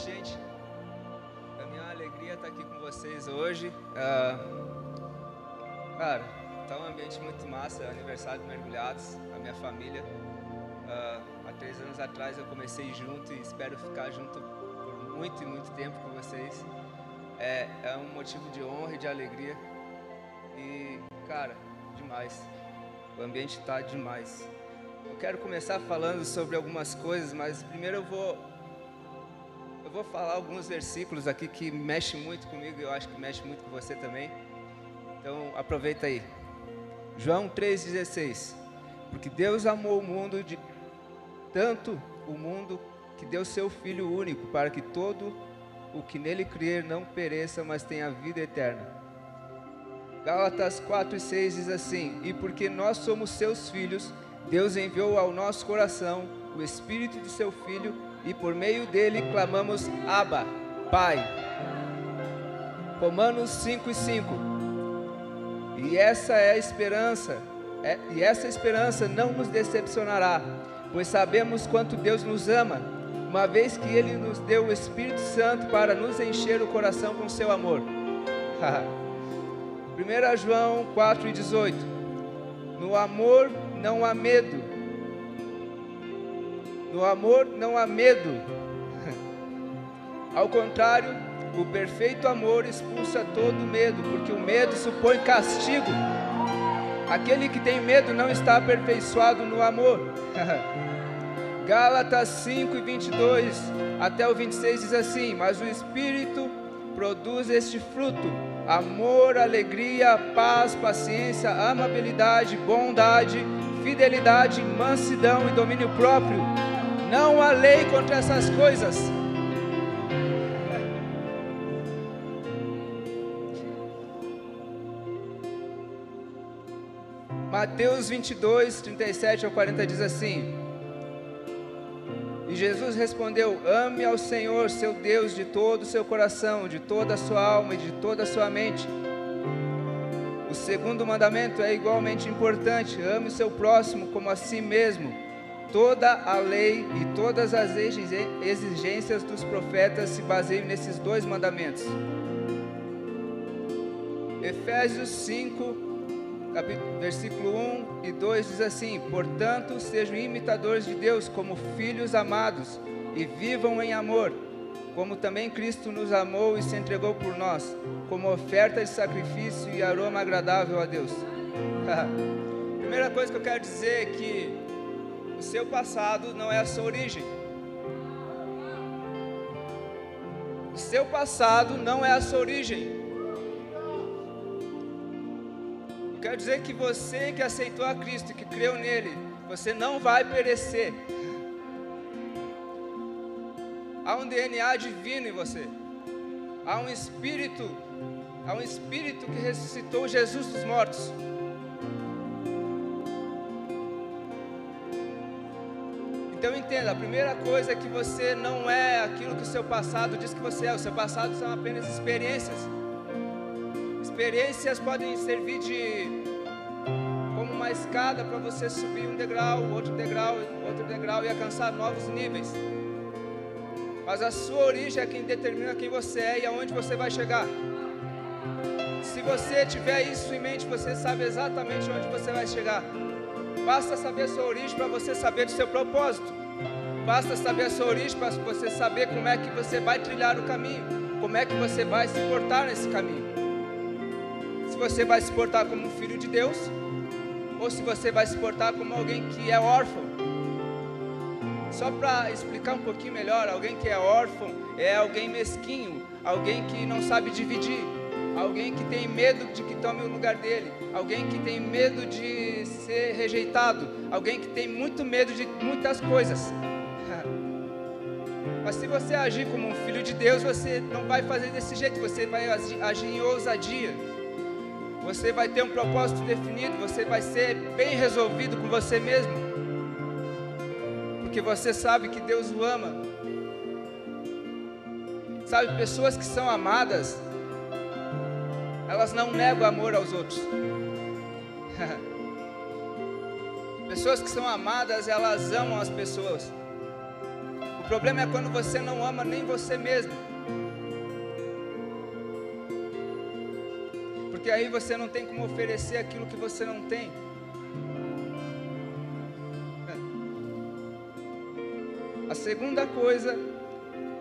noite, gente. É minha alegria estar aqui com vocês hoje. Uh, cara, tá um ambiente muito massa, aniversário do Mergulhados, a minha família. Uh, há três anos atrás eu comecei junto e espero ficar junto por muito e muito tempo com vocês. É, é um motivo de honra e de alegria. E, cara, demais. O ambiente está demais. Eu quero começar falando sobre algumas coisas, mas primeiro eu vou eu vou falar alguns versículos aqui que mexem muito comigo e eu acho que mexe muito com você também. Então aproveita aí. João 3,16. Porque Deus amou o mundo de tanto o mundo que deu seu Filho único, para que todo o que nele crer não pereça, mas tenha vida eterna. Gálatas 4 e 6 diz assim: E porque nós somos seus filhos, Deus enviou ao nosso coração o Espírito de seu Filho e por meio dele clamamos Abba, Pai. Romanos 5 e 5. E essa é a esperança, é, e essa esperança não nos decepcionará, pois sabemos quanto Deus nos ama, uma vez que Ele nos deu o Espírito Santo para nos encher o coração com seu amor. 1 João 4 e 18. No amor não há medo, no amor não há medo. Ao contrário, o perfeito amor expulsa todo medo, porque o medo supõe castigo. Aquele que tem medo não está aperfeiçoado no amor. Gálatas 5 e 22 até o 26 diz assim: Mas o Espírito produz este fruto: amor, alegria, paz, paciência, amabilidade, bondade, fidelidade, mansidão e domínio próprio. Não há lei contra essas coisas. Mateus 22, 37 ao 40 diz assim: E Jesus respondeu: Ame ao Senhor, seu Deus, de todo o seu coração, de toda a sua alma e de toda a sua mente. O segundo mandamento é igualmente importante: ame o seu próximo como a si mesmo. Toda a lei e todas as exigências dos profetas se baseiam nesses dois mandamentos. Efésios 5, versículo 1 e 2 diz assim: Portanto, sejam imitadores de Deus como filhos amados e vivam em amor, como também Cristo nos amou e se entregou por nós, como oferta de sacrifício e aroma agradável a Deus. Primeira coisa que eu quero dizer é que o seu passado não é a sua origem. O seu passado não é a sua origem. Eu quero dizer que você que aceitou a Cristo, que creu nele, você não vai perecer. Há um DNA divino em você. Há um espírito, há um espírito que ressuscitou Jesus dos mortos. Então entenda, a primeira coisa é que você não é aquilo que o seu passado diz que você é. O seu passado são apenas experiências. Experiências podem servir de como uma escada para você subir um degrau, outro degrau, outro degrau e alcançar novos níveis. Mas a sua origem é quem determina quem você é e aonde você vai chegar. Se você tiver isso em mente, você sabe exatamente onde você vai chegar. Basta saber a sua origem para você saber do seu propósito. Basta saber a sua origem para você saber como é que você vai trilhar o caminho, como é que você vai se portar nesse caminho. Se você vai se portar como um filho de Deus, ou se você vai se portar como alguém que é órfão. Só para explicar um pouquinho melhor, alguém que é órfão é alguém mesquinho, alguém que não sabe dividir alguém que tem medo de que tome o lugar dele, alguém que tem medo de ser rejeitado, alguém que tem muito medo de muitas coisas. Mas se você agir como um filho de Deus, você não vai fazer desse jeito, você vai agir em ousadia. Você vai ter um propósito definido, você vai ser bem resolvido com você mesmo. Porque você sabe que Deus o ama. Sabe, pessoas que são amadas, elas não negam amor aos outros. pessoas que são amadas, elas amam as pessoas. O problema é quando você não ama nem você mesmo. Porque aí você não tem como oferecer aquilo que você não tem. A segunda coisa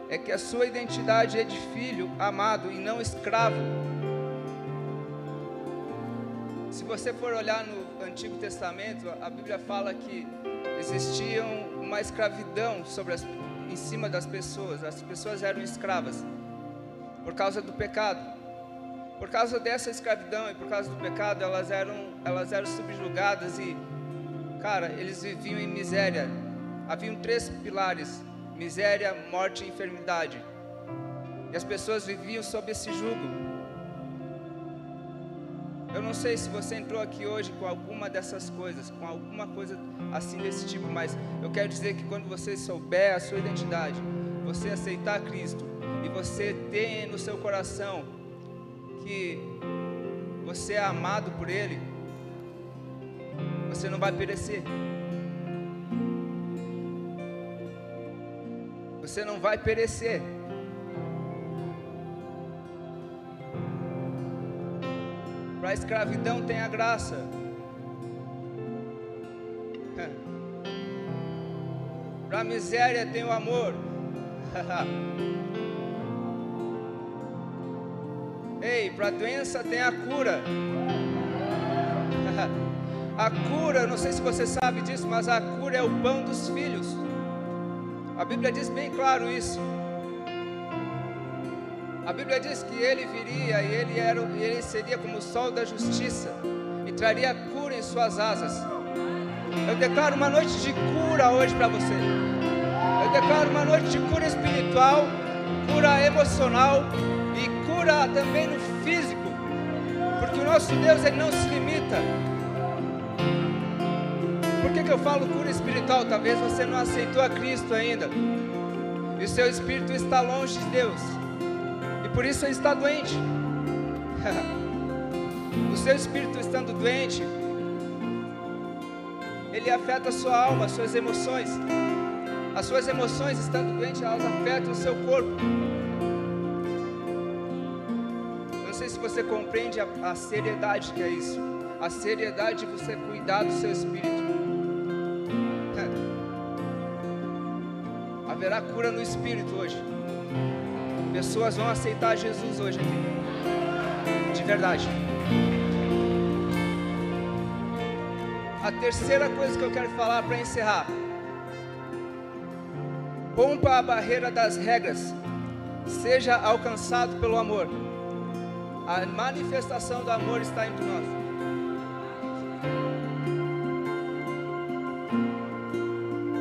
é que a sua identidade é de filho amado e não escravo. Se você for olhar no Antigo Testamento, a Bíblia fala que existia uma escravidão sobre as, em cima das pessoas. As pessoas eram escravas por causa do pecado. Por causa dessa escravidão e por causa do pecado, elas eram, elas eram subjugadas e, cara, eles viviam em miséria. Haviam três pilares miséria, morte e enfermidade. E as pessoas viviam sob esse jugo. Eu não sei se você entrou aqui hoje com alguma dessas coisas, com alguma coisa assim desse tipo, mas eu quero dizer que quando você souber a sua identidade, você aceitar Cristo e você ter no seu coração que você é amado por Ele, você não vai perecer. Você não vai perecer. Para a escravidão tem a graça. Para a miséria tem o amor. Ei, para a doença tem a cura. a cura, não sei se você sabe disso, mas a cura é o pão dos filhos. A Bíblia diz bem claro isso. A Bíblia diz que ele viria e ele, era, ele seria como o sol da justiça e traria cura em suas asas. Eu declaro uma noite de cura hoje para você. Eu declaro uma noite de cura espiritual, cura emocional e cura também no físico. Porque o nosso Deus ele não se limita por que, que eu falo cura espiritual? Talvez você não aceitou a Cristo ainda. E o seu espírito está longe de Deus. Por isso está doente. o seu espírito estando doente, ele afeta a sua alma, as suas emoções. As suas emoções estando doentes, elas afetam o seu corpo. Não sei se você compreende a, a seriedade que é isso. A seriedade de você cuidar do seu espírito. haverá cura no espírito hoje. Pessoas vão aceitar Jesus hoje aqui. De verdade. A terceira coisa que eu quero falar para encerrar. Rompa a barreira das regras. Seja alcançado pelo amor. A manifestação do amor está entre nós.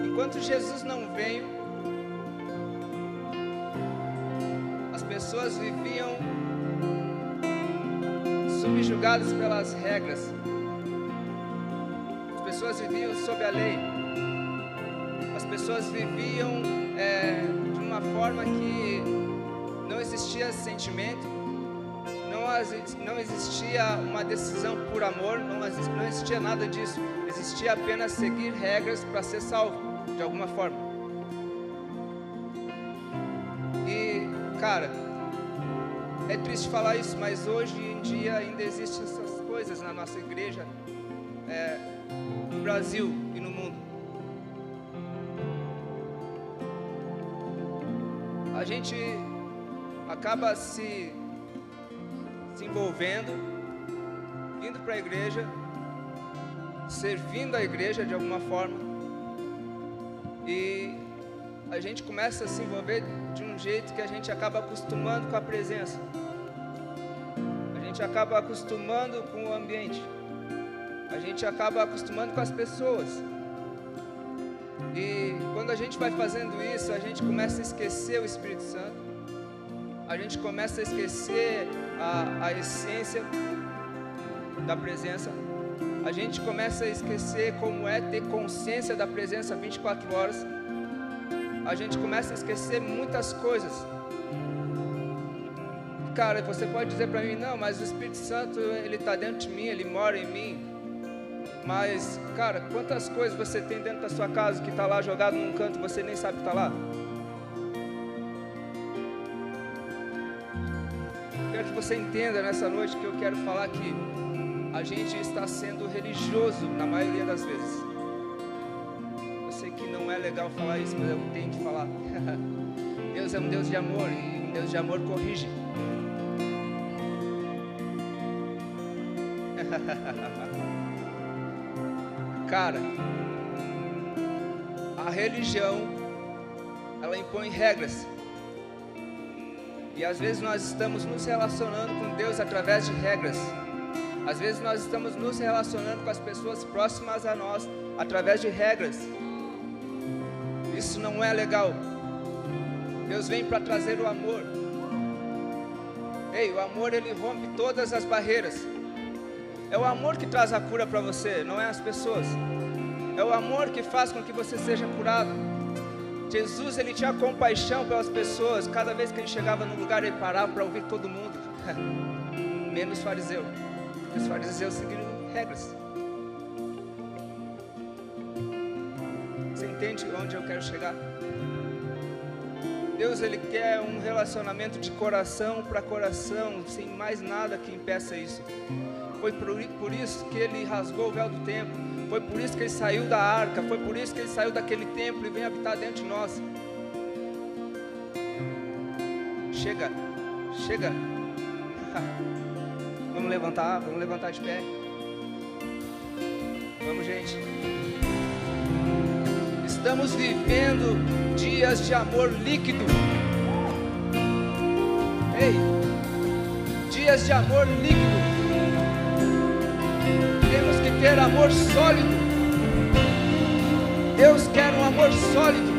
Enquanto Jesus não veio, pessoas viviam subjugadas pelas regras. As pessoas viviam sob a lei. As pessoas viviam é, de uma forma que não existia sentimento, não, não existia uma decisão por amor, não, não existia nada disso. Existia apenas seguir regras para ser salvo, de alguma forma. E, cara, é triste falar isso, mas hoje em dia ainda existem essas coisas na nossa igreja, é, no Brasil e no mundo. A gente acaba se, se envolvendo, indo para a igreja, servindo a igreja de alguma forma, e a gente começa a se envolver de um jeito que a gente acaba acostumando com a presença. Gente acaba acostumando com o ambiente. A gente acaba acostumando com as pessoas. E quando a gente vai fazendo isso, a gente começa a esquecer o Espírito Santo. A gente começa a esquecer a, a essência da presença. A gente começa a esquecer como é ter consciência da presença 24 horas a gente começa a esquecer muitas coisas cara, você pode dizer para mim, não, mas o Espírito Santo, ele está dentro de mim, ele mora em mim. Mas, cara, quantas coisas você tem dentro da sua casa que está lá jogado num canto e você nem sabe que está lá? Eu quero que você entenda nessa noite que eu quero falar que a gente está sendo religioso na maioria das vezes. Eu sei que não é legal falar isso, mas eu tenho que falar. Deus é um Deus de amor e um Deus de amor corrige. Cara, a religião ela impõe regras. E às vezes nós estamos nos relacionando com Deus através de regras. Às vezes nós estamos nos relacionando com as pessoas próximas a nós através de regras. Isso não é legal. Deus vem para trazer o amor. Ei, o amor ele rompe todas as barreiras. É o amor que traz a cura para você, não é as pessoas. É o amor que faz com que você seja curado. Jesus ele tinha compaixão pelas pessoas. Cada vez que ele chegava no lugar ele parava para ouvir todo mundo. Menos fariseu. Os fariseus seguiram regras. Você entende onde eu quero chegar? Deus ele quer um relacionamento de coração para coração, sem mais nada que impeça isso. Foi por, isso que ele rasgou o véu do templo. Foi por isso que ele saiu da arca. Foi por isso que ele saiu daquele templo e vem habitar dentro de nós. Chega, chega. Vamos levantar, vamos levantar de pé. Vamos, gente. Estamos vivendo dias de amor líquido. Ei, dias de amor líquido. Temos que ter amor sólido. Deus quer um amor sólido.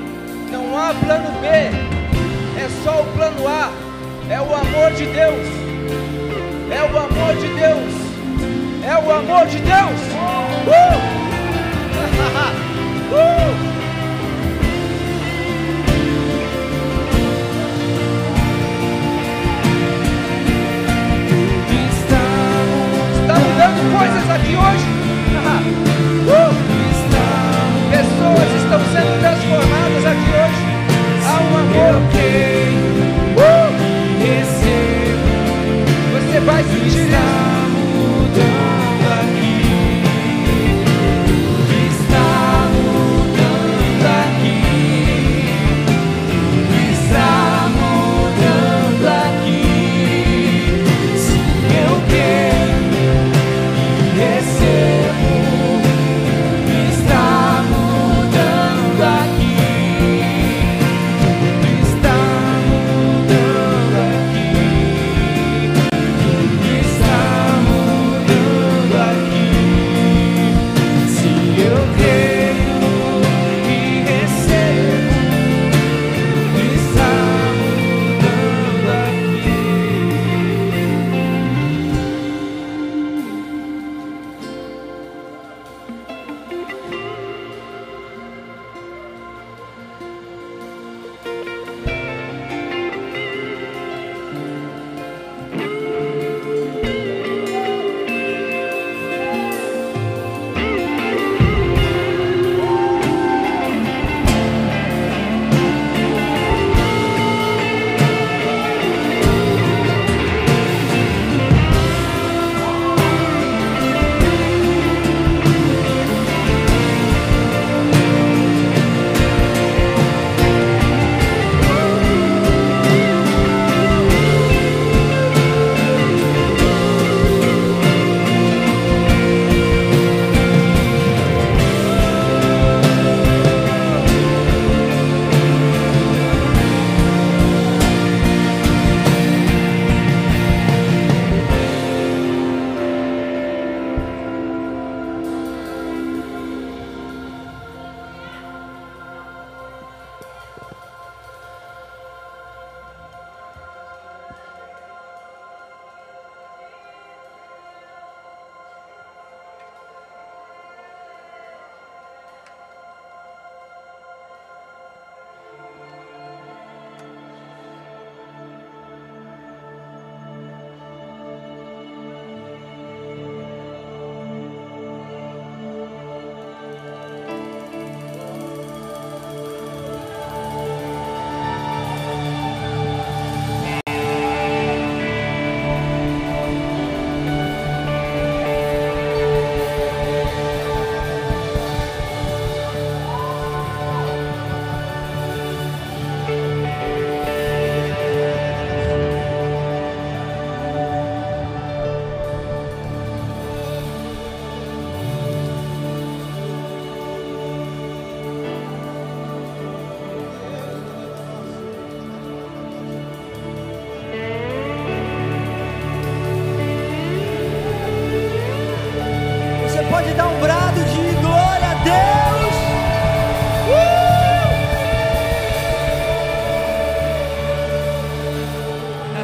Não há plano B. É só o plano A. É o amor de Deus. É o amor de Deus. É o amor de Deus. Uh! uh! Mudando coisas aqui hoje. Uh! Pessoas estão sendo transformadas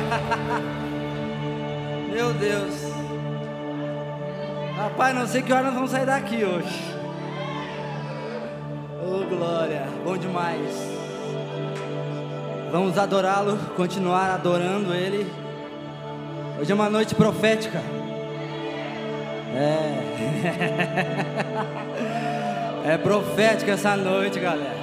Meu Deus. Rapaz, não sei que horas nós vamos sair daqui hoje. Oh, glória. Bom demais. Vamos adorá-lo, continuar adorando ele. Hoje é uma noite profética. É. É profética essa noite, galera.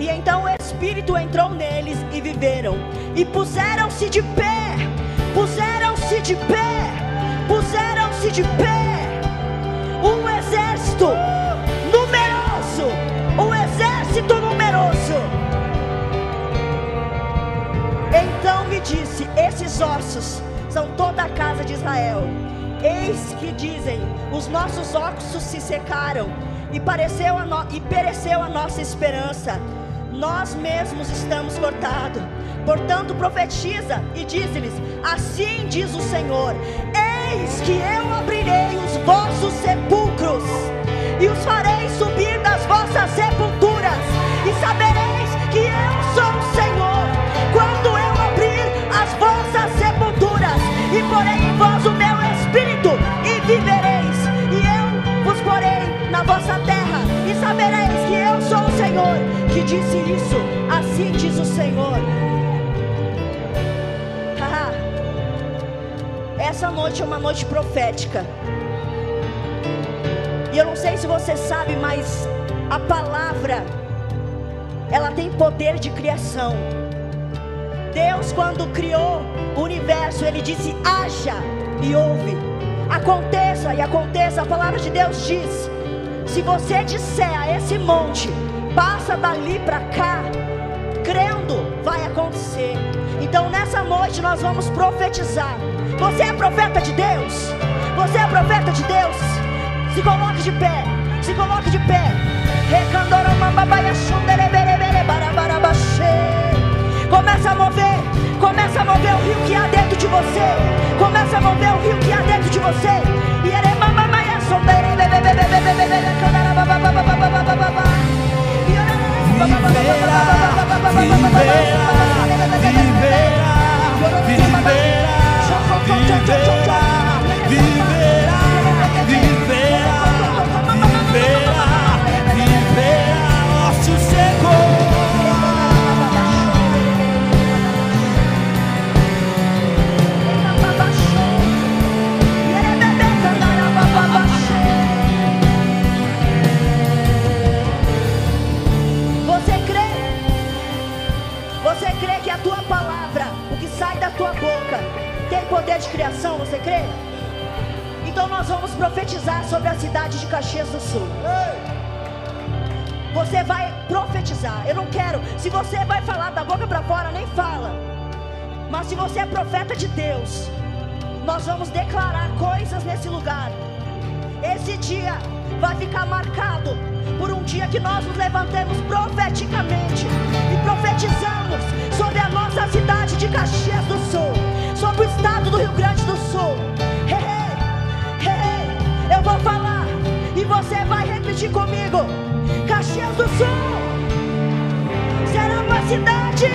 E então o Espírito entrou neles e viveram. E puseram-se de pé, puseram-se de pé, puseram-se de pé. Um exército numeroso, um exército numeroso. Então me disse: Esses ossos são toda a casa de Israel. Eis que dizem: Os nossos ossos se secaram e, pareceu no... e pereceu a nossa esperança nós mesmos estamos cortados. Portanto, profetiza e diz-lhes: Assim diz o Senhor: Eis que eu abrirei os vossos sepulcros e os farei subir das vossas sepulturas, e sabereis que eu sou o Senhor, quando eu abrir as vossas sepulturas e porei disse isso, assim diz o Senhor. Essa noite é uma noite profética. E eu não sei se você sabe, mas a palavra ela tem poder de criação. Deus quando criou o universo, ele disse: "Haja" e houve. Aconteça e aconteça. A palavra de Deus diz: se você disser a esse monte, passa dali para cá, crendo, vai acontecer. Então nessa noite nós vamos profetizar. Você é profeta de Deus? Você é profeta de Deus? Se coloque de pé. Se coloque de pé. Começa a mover. Começa a mover o rio que há dentro de você. Começa a mover o rio que há dentro de você. E ele viverá, viverá viverá, viverá, tua boca, tem poder de criação, você crê? Então nós vamos profetizar sobre a cidade de Caxias do Sul. Você vai profetizar. Eu não quero. Se você vai falar da boca para fora, nem fala. Mas se você é profeta de Deus, nós vamos declarar coisas nesse lugar. Esse dia vai ficar marcado por um dia que nós nos levantemos profeticamente e profetizamos sobre a nossa cidade de Caxias do Sul sobre o estado do Rio Grande do Sul. Eu vou falar e você vai repetir comigo. Caxias do Sul será uma cidade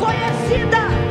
conhecida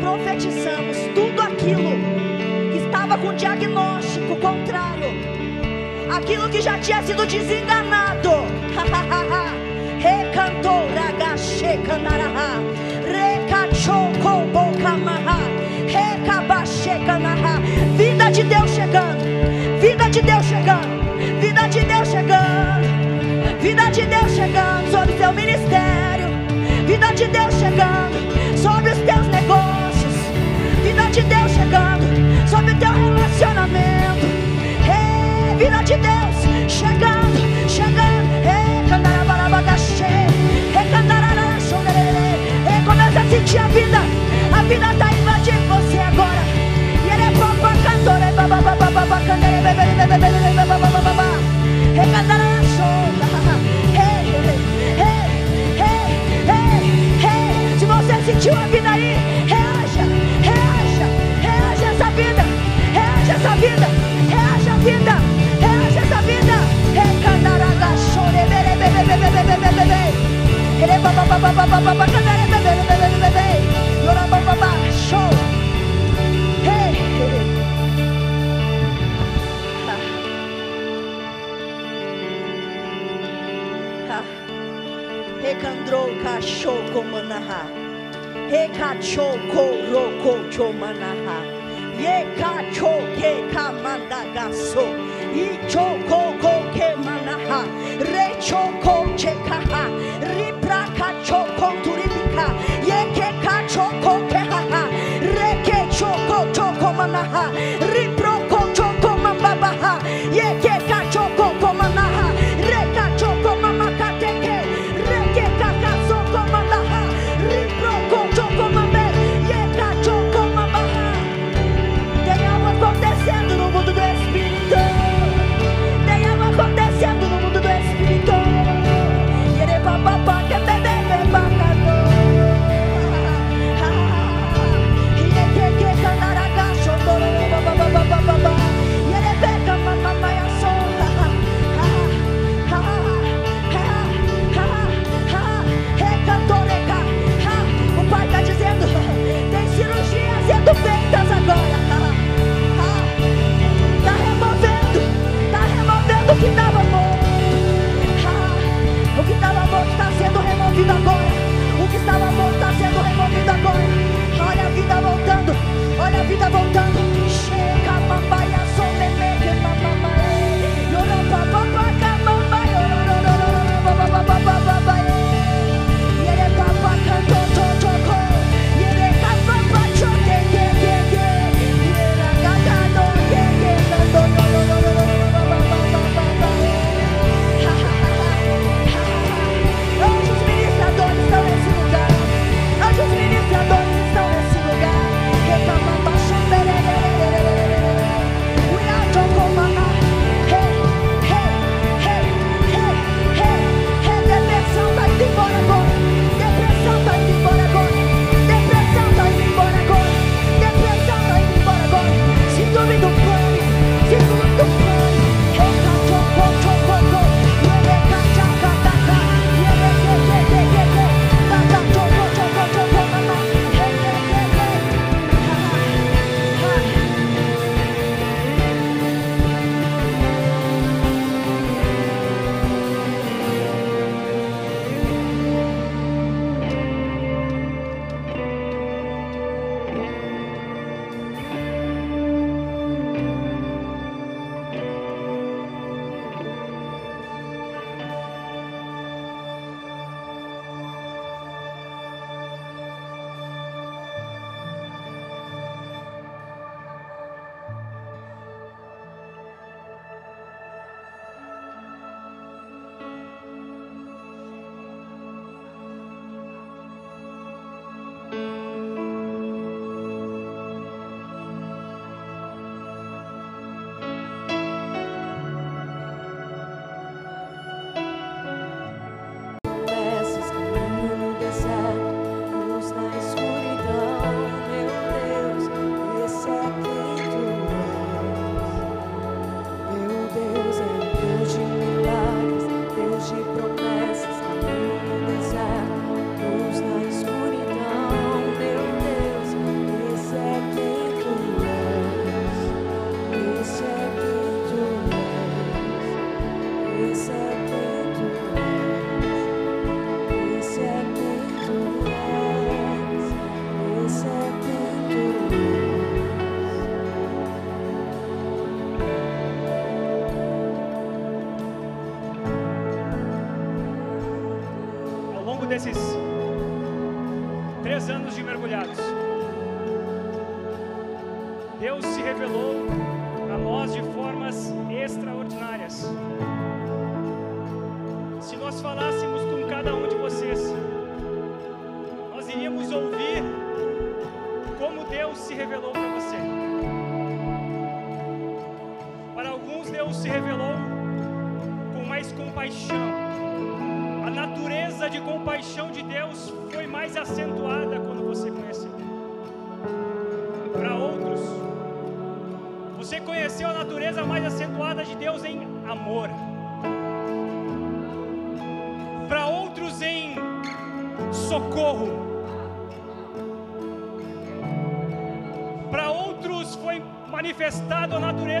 profetizamos tudo aquilo que estava com diagnóstico contrário, aquilo que já tinha sido desenganado. Recantou, ragache, candaraha, recachou, bocamaha, recabache, canaha. Vida de Deus chegando, vida de Deus chegando, vida de Deus chegando, vida de Deus chegando sobre seu ministério, vida de Deus chegando sobre os teus de Deus chegando sobre teu relacionamento, Ei, vida de Deus chegando, chegando, Ei, candarabarabacaxê, Ei, candarararaxondererê. Ei, começa a sentir a vida, a vida está invadindo você agora. E ele é papa bababababa, candere, bebere, bebere, bebere, bababababa. Ei. Ei, ei, ei, ei, ei. Se você sentiu a vida aí, essa vida, reaja a vida, reaja essa vida. Recandaragachore, bere, bebe, bebe, bebe, bebe, bebe. Ele babababababa, candere, bebe, bebe, bebe, bebe. Yorabababa, show. Hey, hey. Ha. Recandrou cachorro manaha. Recachoko Ye ka cho ka manda gaso. I choko ko ke manaha. Re cho che kaha. Ripra ka cho ko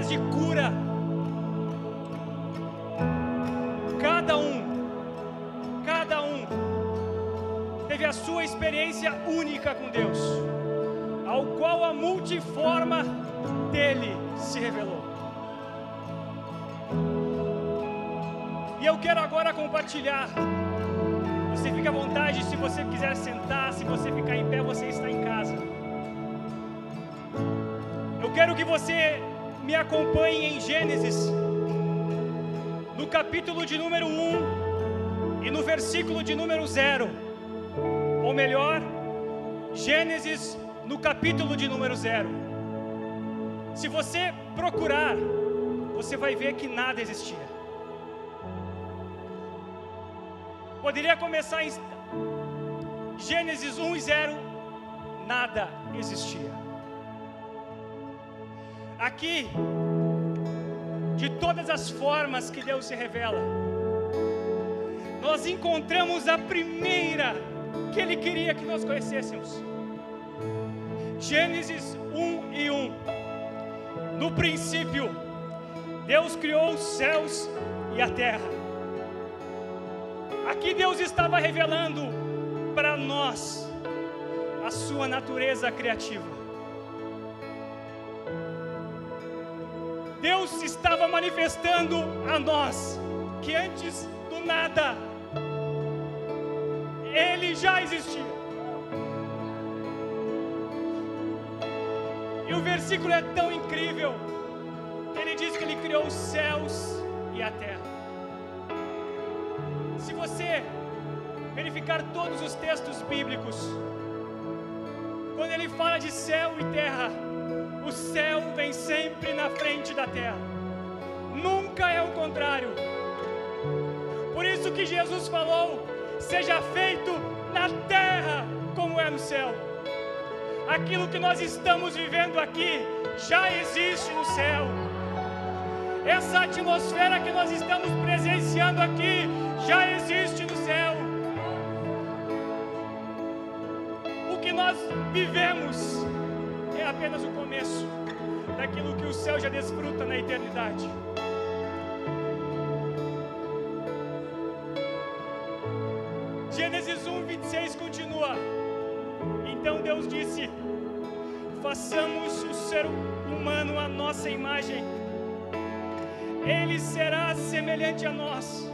manifestado a natureza de cura. Cada um, cada um, teve a sua experiência única com Deus, ao qual a multiforma dele se revelou. E eu quero agora compartilhar. Você fica à vontade, se você quiser sentar, se você ficar em pé, você está em casa. Eu quero que você me acompanhe em Gênesis, no capítulo de número 1 e no versículo de número 0. Ou melhor, Gênesis no capítulo de número 0. Se você procurar, você vai ver que nada existia. Poderia começar em Gênesis 1 e 0, nada existia. Aqui, de todas as formas que Deus se revela, nós encontramos a primeira que Ele queria que nós conhecêssemos. Gênesis 1 e 1. No princípio, Deus criou os céus e a terra. Aqui Deus estava revelando para nós a sua natureza criativa. Deus estava manifestando a nós que antes do nada Ele já existia. E o versículo é tão incrível. Ele diz que Ele criou os céus e a terra. Se você verificar todos os textos bíblicos, quando ele fala de céu e terra, o céu vem sempre na frente da terra, nunca é o contrário. Por isso que Jesus falou: seja feito na terra como é no céu. Aquilo que nós estamos vivendo aqui já existe no céu. Essa atmosfera que nós estamos presenciando aqui já existe no céu. O que nós vivemos é apenas o começo daquilo que o céu já desfruta na eternidade. Gênesis 1, 26 continua. Então Deus disse: façamos o ser humano a nossa imagem, ele será semelhante a nós.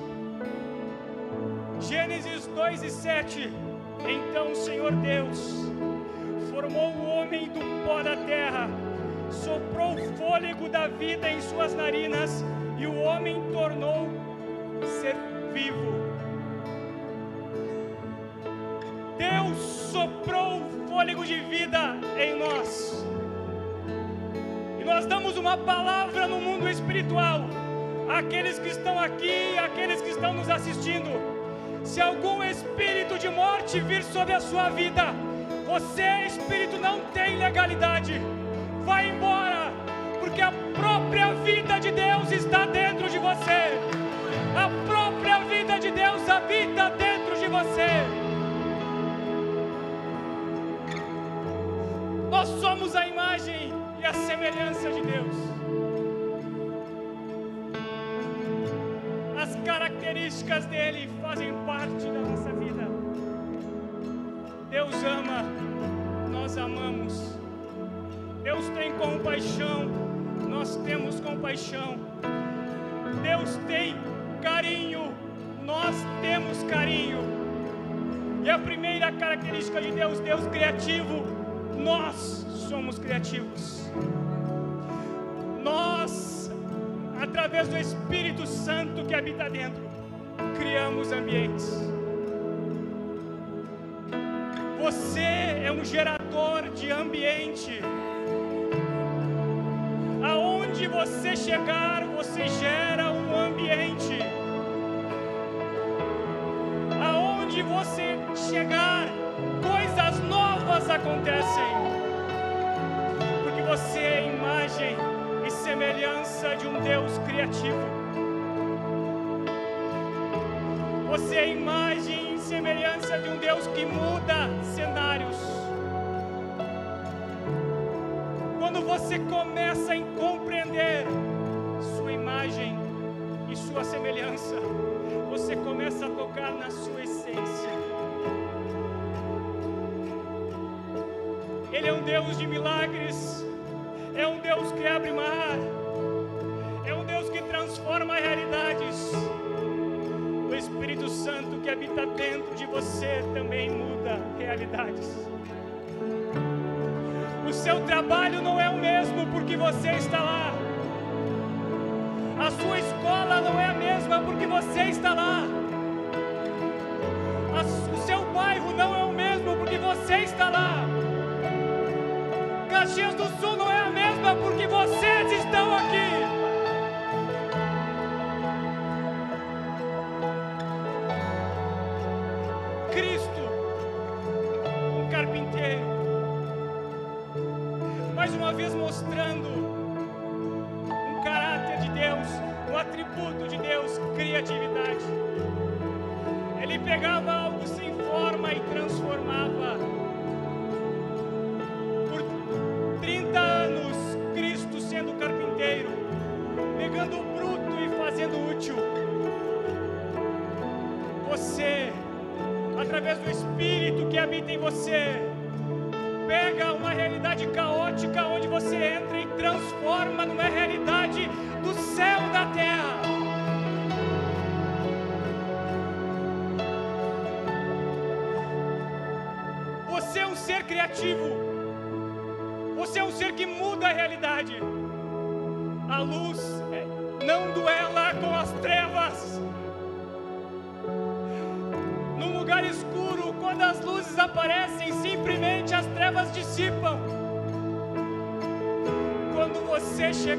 Gênesis 2 e 7. Então o Senhor Deus formou o homem do pó da terra, soprou o fôlego da vida em suas narinas, e o homem tornou ser vivo. Deus soprou o fôlego de vida em nós. E nós damos uma palavra no mundo espiritual. Aqueles que estão aqui, aqueles que estão nos assistindo. Se algum espírito de morte vir sobre a sua vida, você, espírito, não tem legalidade. Vai embora, porque a própria vida de Deus está dentro de você. A própria vida de Deus habita dentro de você. Nós somos a imagem e a semelhança de Deus. As características dele fazem parte da nossa vida. Deus ama, nós amamos. Deus tem compaixão, nós temos compaixão. Deus tem carinho, nós temos carinho. E a primeira característica de Deus, Deus criativo, nós somos criativos. Nós, através do Espírito Santo que habita dentro, criamos ambientes. Gerador de ambiente. Aonde você chegar, você gera um ambiente. Aonde você chegar, coisas novas acontecem. Porque você é imagem e semelhança de um Deus criativo. Você é imagem e semelhança de um Deus que muda cenários. Você começa a compreender sua imagem e sua semelhança, você começa a tocar na sua essência. Ele é um Deus de milagres, é um Deus que abre mar, é um Deus que transforma realidades. O Espírito Santo que habita dentro de você também muda realidades. O seu trabalho não é o mesmo porque você está lá. A sua escola não é a mesma porque você está lá. O seu bairro não é o mesmo porque você está lá. Caxias do Sul não é a mesma porque vocês mostrando um caráter de Deus, um atributo de Deus, criatividade. Ele pegava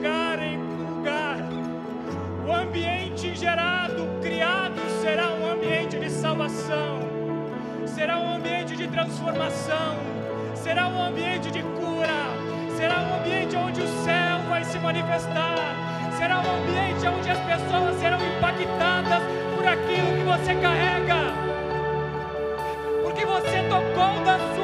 chegar em lugar, o ambiente gerado, criado, será um ambiente de salvação, será um ambiente de transformação, será um ambiente de cura, será um ambiente onde o céu vai se manifestar, será um ambiente onde as pessoas serão impactadas por aquilo que você carrega. Porque você tocou da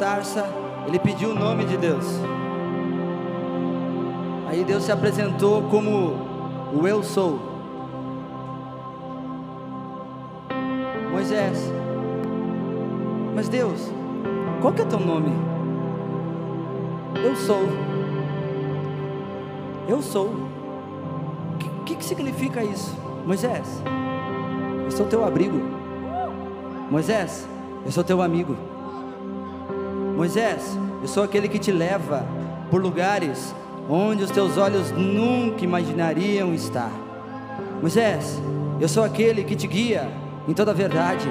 sarça, ele pediu o nome de Deus. Aí Deus se apresentou como o Eu Sou. Moisés, mas Deus, qual que é teu nome? Eu sou. Eu sou. O que, que, que significa isso? Moisés, eu sou teu abrigo. Moisés, eu sou teu amigo. Moisés, eu sou aquele que te leva por lugares onde os teus olhos nunca imaginariam estar. Moisés, eu sou aquele que te guia em toda a verdade.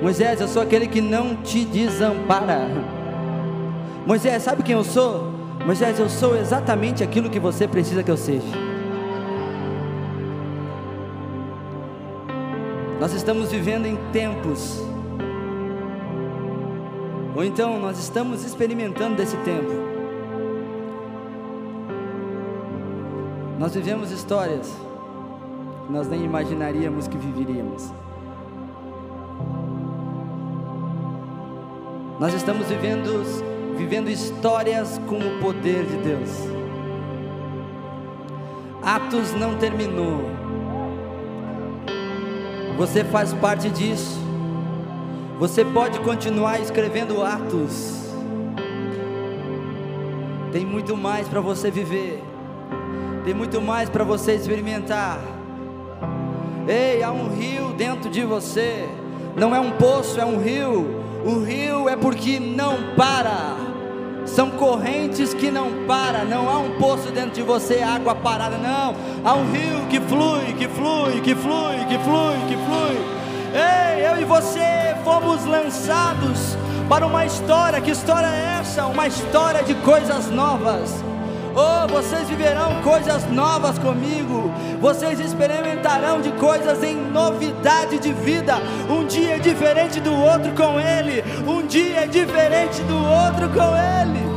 Moisés, eu sou aquele que não te desampara. Moisés, sabe quem eu sou? Moisés, eu sou exatamente aquilo que você precisa que eu seja. Nós estamos vivendo em tempos, ou então nós estamos experimentando desse tempo. Nós vivemos histórias que nós nem imaginaríamos que viveríamos. Nós estamos vivendo, vivendo histórias com o poder de Deus. Atos não terminou. Você faz parte disso. Você pode continuar escrevendo Atos. Tem muito mais para você viver. Tem muito mais para você experimentar. Ei, há um rio dentro de você. Não é um poço, é um rio. O rio é porque não para. São correntes que não param. Não há um poço dentro de você, água parada. Não. Há um rio que flui, que flui, que flui, que flui, que flui. Ei, eu e você fomos lançados para uma história. Que história é essa? Uma história de coisas novas. Oh, vocês viverão coisas novas comigo. Vocês experimentarão de coisas em novidade de vida. Um dia diferente do outro com Ele. Um dia diferente do outro com Ele.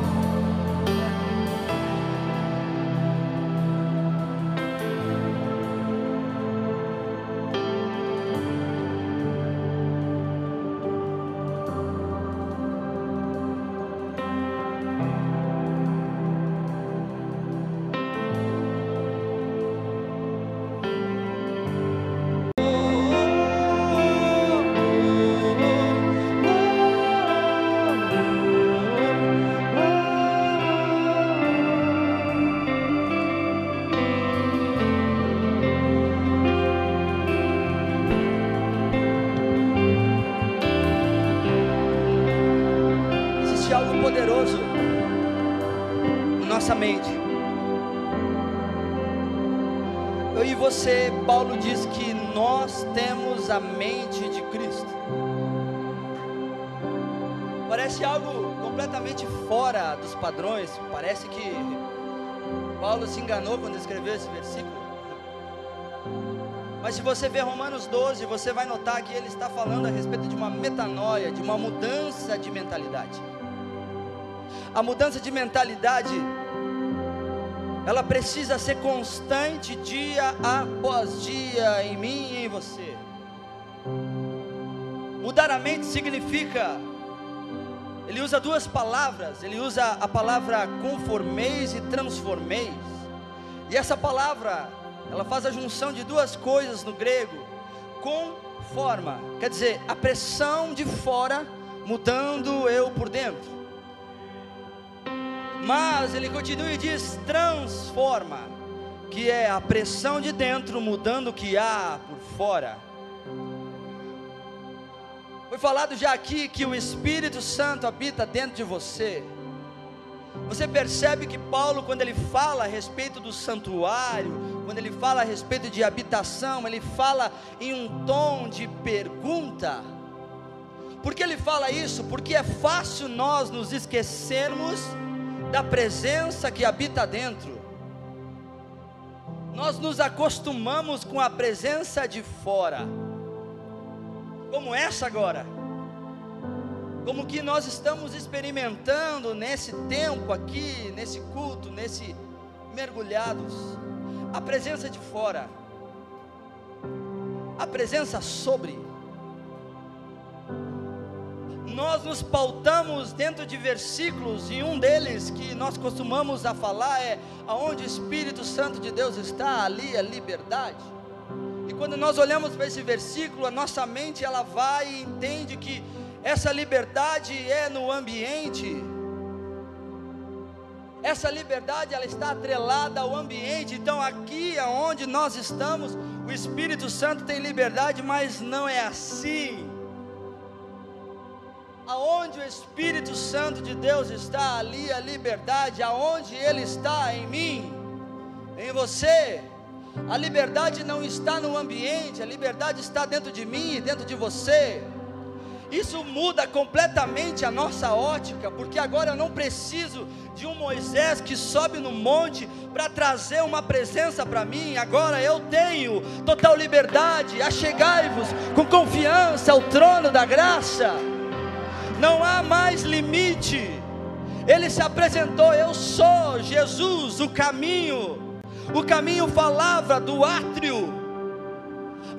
Paulo se enganou quando escreveu esse versículo. Mas se você ver Romanos 12, você vai notar que ele está falando a respeito de uma metanoia, de uma mudança de mentalidade. A mudança de mentalidade, ela precisa ser constante dia após dia em mim e em você. Mudar a mente significa, ele usa duas palavras, ele usa a palavra conformeis e transformeis. E essa palavra, ela faz a junção de duas coisas no grego, conforma, quer dizer, a pressão de fora mudando eu por dentro. Mas ele continua e diz: transforma, que é a pressão de dentro mudando o que há por fora. Foi falado já aqui que o Espírito Santo habita dentro de você. Você percebe que Paulo, quando ele fala a respeito do santuário, quando ele fala a respeito de habitação, ele fala em um tom de pergunta. Por que ele fala isso? Porque é fácil nós nos esquecermos da presença que habita dentro. Nós nos acostumamos com a presença de fora, como essa agora, como que nós estamos experimentando nesse tempo aqui, nesse culto, nesse mergulhados, a presença de fora, a presença sobre. Nós nos pautamos dentro de versículos e um deles que nós costumamos a falar é aonde o Espírito Santo de Deus está, ali é liberdade. E quando nós olhamos para esse versículo, a nossa mente ela vai e entende que essa liberdade é no ambiente. Essa liberdade ela está atrelada ao ambiente. Então aqui aonde nós estamos, o Espírito Santo tem liberdade, mas não é assim aonde o Espírito Santo de Deus está, ali a liberdade, aonde Ele está em mim, em você. A liberdade não está no ambiente, a liberdade está dentro de mim e dentro de você. Isso muda completamente a nossa ótica, porque agora eu não preciso de um Moisés que sobe no monte para trazer uma presença para mim. Agora eu tenho total liberdade. Achegai-vos com confiança ao trono da graça. Não há mais limite. Ele se apresentou: Eu sou Jesus, o caminho. O caminho falava do átrio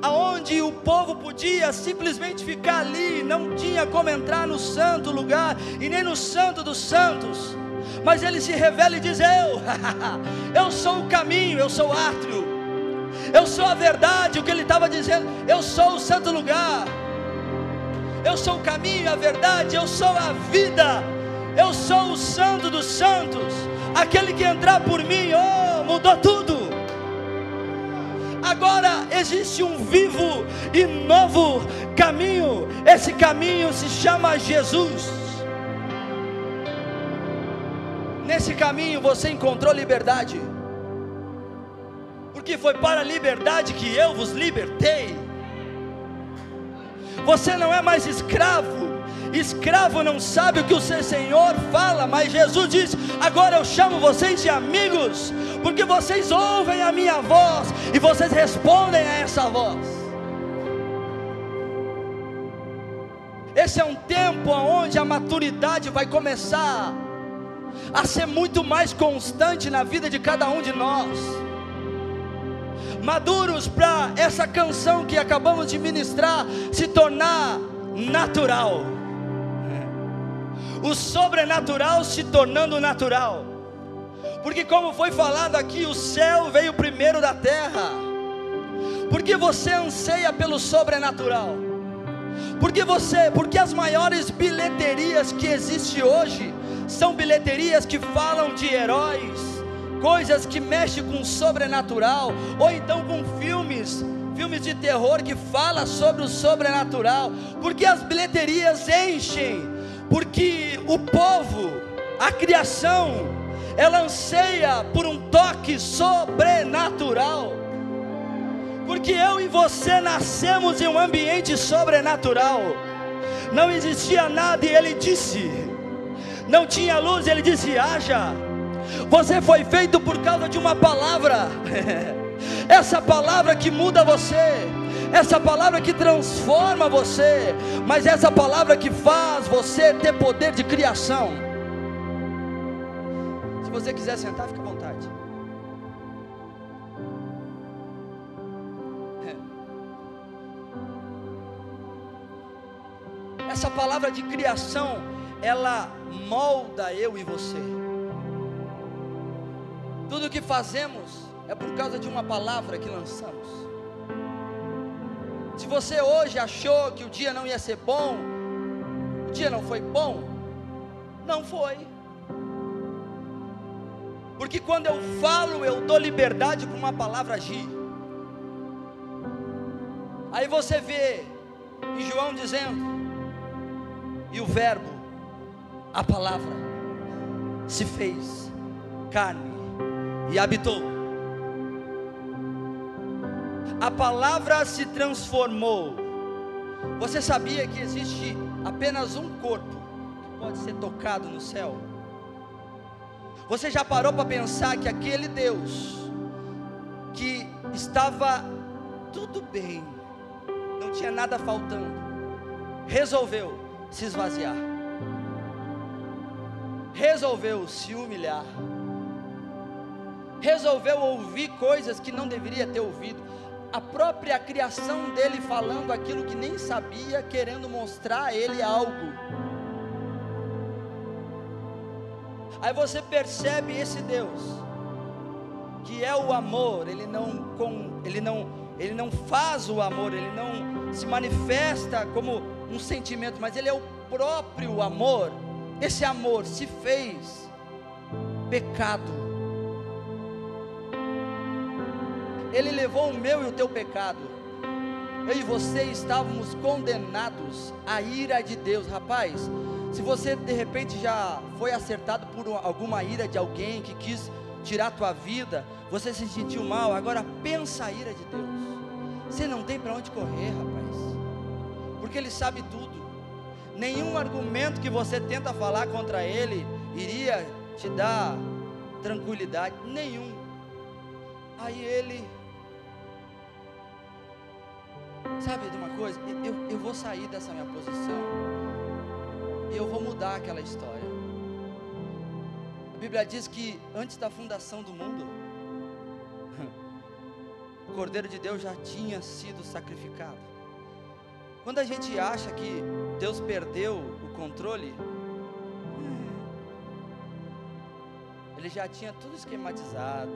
aonde o povo podia simplesmente ficar ali, não tinha como entrar no santo lugar e nem no santo dos santos. Mas ele se revela e diz: Eu, eu sou o caminho, eu sou o átrio, eu sou a verdade. O que ele estava dizendo, eu sou o santo lugar, eu sou o caminho, a verdade, eu sou a vida, eu sou o santo dos santos. Aquele que entrar por mim, oh, mudou tudo agora existe um vivo e novo caminho. Esse caminho se chama Jesus. Nesse caminho você encontrou liberdade. Porque foi para a liberdade que eu vos libertei. Você não é mais escravo Escravo não sabe o que o seu Senhor fala, mas Jesus diz: Agora eu chamo vocês de amigos, porque vocês ouvem a minha voz e vocês respondem a essa voz. Esse é um tempo onde a maturidade vai começar a ser muito mais constante na vida de cada um de nós. Maduros para essa canção que acabamos de ministrar se tornar natural o sobrenatural se tornando natural. Porque, como foi falado aqui, o céu veio primeiro da terra. Porque você anseia pelo sobrenatural. Porque você, porque as maiores bilheterias que existem hoje são bilheterias que falam de heróis, coisas que mexem com o sobrenatural, ou então com filmes, filmes de terror que fala sobre o sobrenatural, porque as bilheterias enchem porque o povo, a criação, ela anseia por um toque sobrenatural. Porque eu e você nascemos em um ambiente sobrenatural. Não existia nada e ele disse. Não tinha luz, ele disse: haja. Você foi feito por causa de uma palavra. Essa palavra que muda você essa palavra que transforma você, mas essa palavra que faz você ter poder de criação. Se você quiser sentar, fique à vontade. Essa palavra de criação, ela molda eu e você. Tudo que fazemos é por causa de uma palavra que lançamos. Se você hoje achou que o dia não ia ser bom, o dia não foi bom, não foi. Porque quando eu falo, eu dou liberdade para uma palavra agir. Aí você vê em João dizendo, e o Verbo, a palavra, se fez carne e habitou a palavra se transformou. Você sabia que existe apenas um corpo que pode ser tocado no céu? Você já parou para pensar que aquele Deus que estava tudo bem, não tinha nada faltando, resolveu se esvaziar, resolveu se humilhar, resolveu ouvir coisas que não deveria ter ouvido, a própria criação dele falando aquilo que nem sabia, querendo mostrar a ele algo. Aí você percebe esse Deus, que é o amor, ele não, com, ele não, ele não faz o amor, ele não se manifesta como um sentimento, mas ele é o próprio amor. Esse amor se fez pecado Ele levou o meu e o teu pecado. Eu e você estávamos condenados à ira de Deus, rapaz. Se você de repente já foi acertado por alguma ira de alguém que quis tirar a tua vida, você se sentiu mal, agora pensa a ira de Deus. Você não tem para onde correr, rapaz. Porque ele sabe tudo. nenhum argumento que você tenta falar contra ele iria te dar tranquilidade, nenhum. Aí ele, sabe de uma coisa? Eu, eu vou sair dessa minha posição e eu vou mudar aquela história. A Bíblia diz que antes da fundação do mundo, o Cordeiro de Deus já tinha sido sacrificado. Quando a gente acha que Deus perdeu o controle, ele já tinha tudo esquematizado,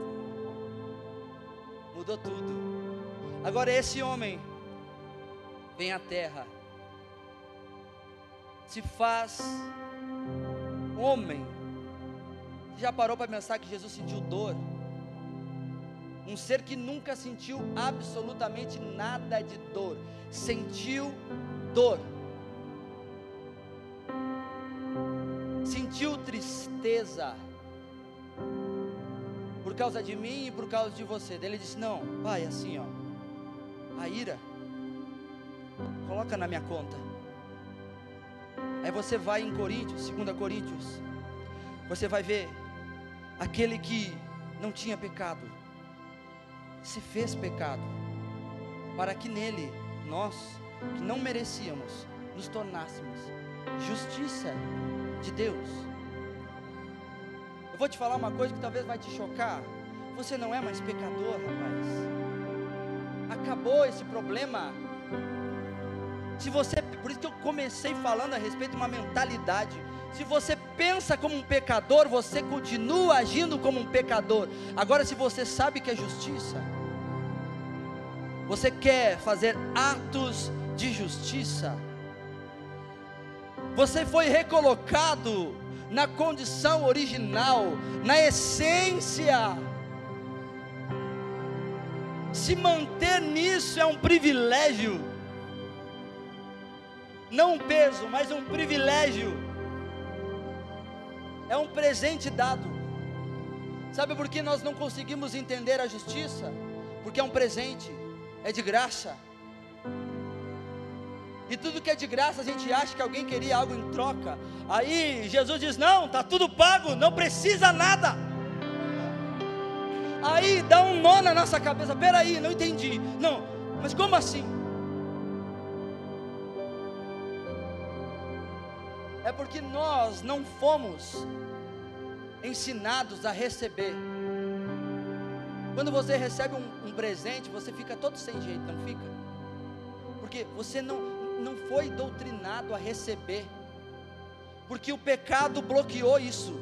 mudou tudo. Agora esse homem vem à terra, se faz homem. Já parou para pensar que Jesus sentiu dor? Um ser que nunca sentiu absolutamente nada de dor, sentiu dor. Sentiu tristeza por causa de mim e por causa de você. Ele disse: Não, pai, assim ó, a ira, coloca na minha conta. Aí você vai em Coríntios, 2 Coríntios, você vai ver aquele que não tinha pecado, se fez pecado, para que nele, nós, que não merecíamos, nos tornássemos justiça de Deus. Eu vou te falar uma coisa que talvez vai te chocar. Você não é mais pecador, rapaz. Acabou esse problema. Se você, por isso que eu comecei falando a respeito de uma mentalidade. Se você pensa como um pecador, você continua agindo como um pecador. Agora, se você sabe que é justiça, você quer fazer atos de justiça, você foi recolocado na condição original, na essência. Se manter nisso é um privilégio, não um peso, mas um privilégio, é um presente dado. Sabe por que nós não conseguimos entender a justiça? Porque é um presente, é de graça. E tudo que é de graça a gente acha que alguém queria algo em troca. Aí Jesus diz: Não, está tudo pago, não precisa nada. Aí dá um nó na nossa cabeça: Peraí, não entendi. Não, mas como assim? É porque nós não fomos ensinados a receber. Quando você recebe um, um presente, você fica todo sem jeito, não fica? Porque você não, não foi doutrinado a receber, porque o pecado bloqueou isso.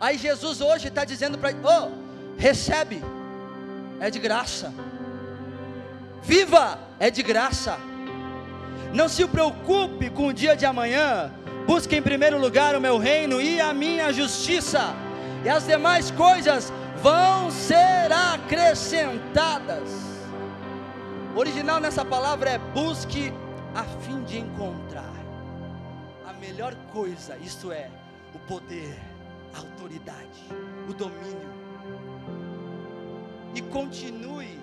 Aí Jesus hoje está dizendo para oh, recebe, é de graça, viva, é de graça. Não se preocupe com o dia de amanhã, busque em primeiro lugar o meu reino e a minha justiça, e as demais coisas vão ser acrescentadas. O original nessa palavra é busque a fim de encontrar a melhor coisa, isto é, o poder, a autoridade, o domínio. E continue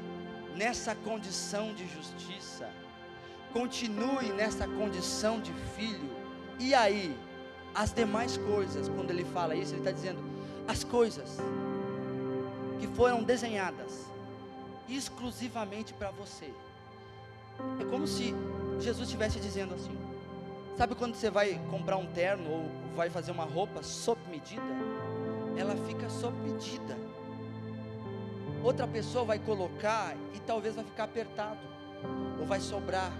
nessa condição de justiça, continue nessa condição de filho. E aí, as demais coisas, quando ele fala isso, ele está dizendo: as coisas que foram desenhadas exclusivamente para você. É como se Jesus estivesse dizendo assim: Sabe quando você vai comprar um terno ou vai fazer uma roupa sob medida? Ela fica sob medida. Outra pessoa vai colocar e talvez vai ficar apertado ou vai sobrar.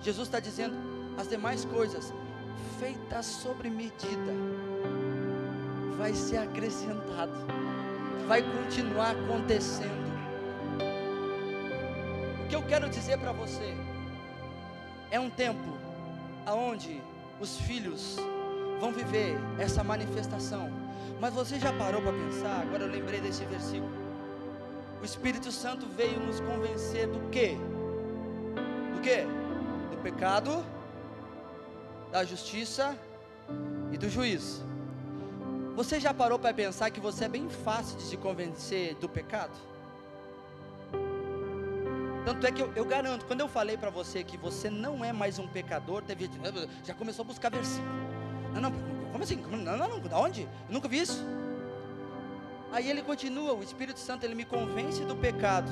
Jesus está dizendo: as demais coisas feitas sobre medida vai ser acrescentado, vai continuar acontecendo. O que eu quero dizer para você é um tempo aonde os filhos vão viver essa manifestação. Mas você já parou para pensar? Agora eu lembrei desse versículo. O Espírito Santo veio nos convencer do quê? Do quê? Do pecado, da justiça e do juízo. Você já parou para pensar que você é bem fácil de se convencer do pecado? Tanto é que eu, eu garanto, quando eu falei para você que você não é mais um pecador, teve gente, já começou a buscar versículo. Não, não, como assim? Não, não, não, da onde? Eu nunca vi isso. Aí ele continua, o Espírito Santo ele me convence do pecado.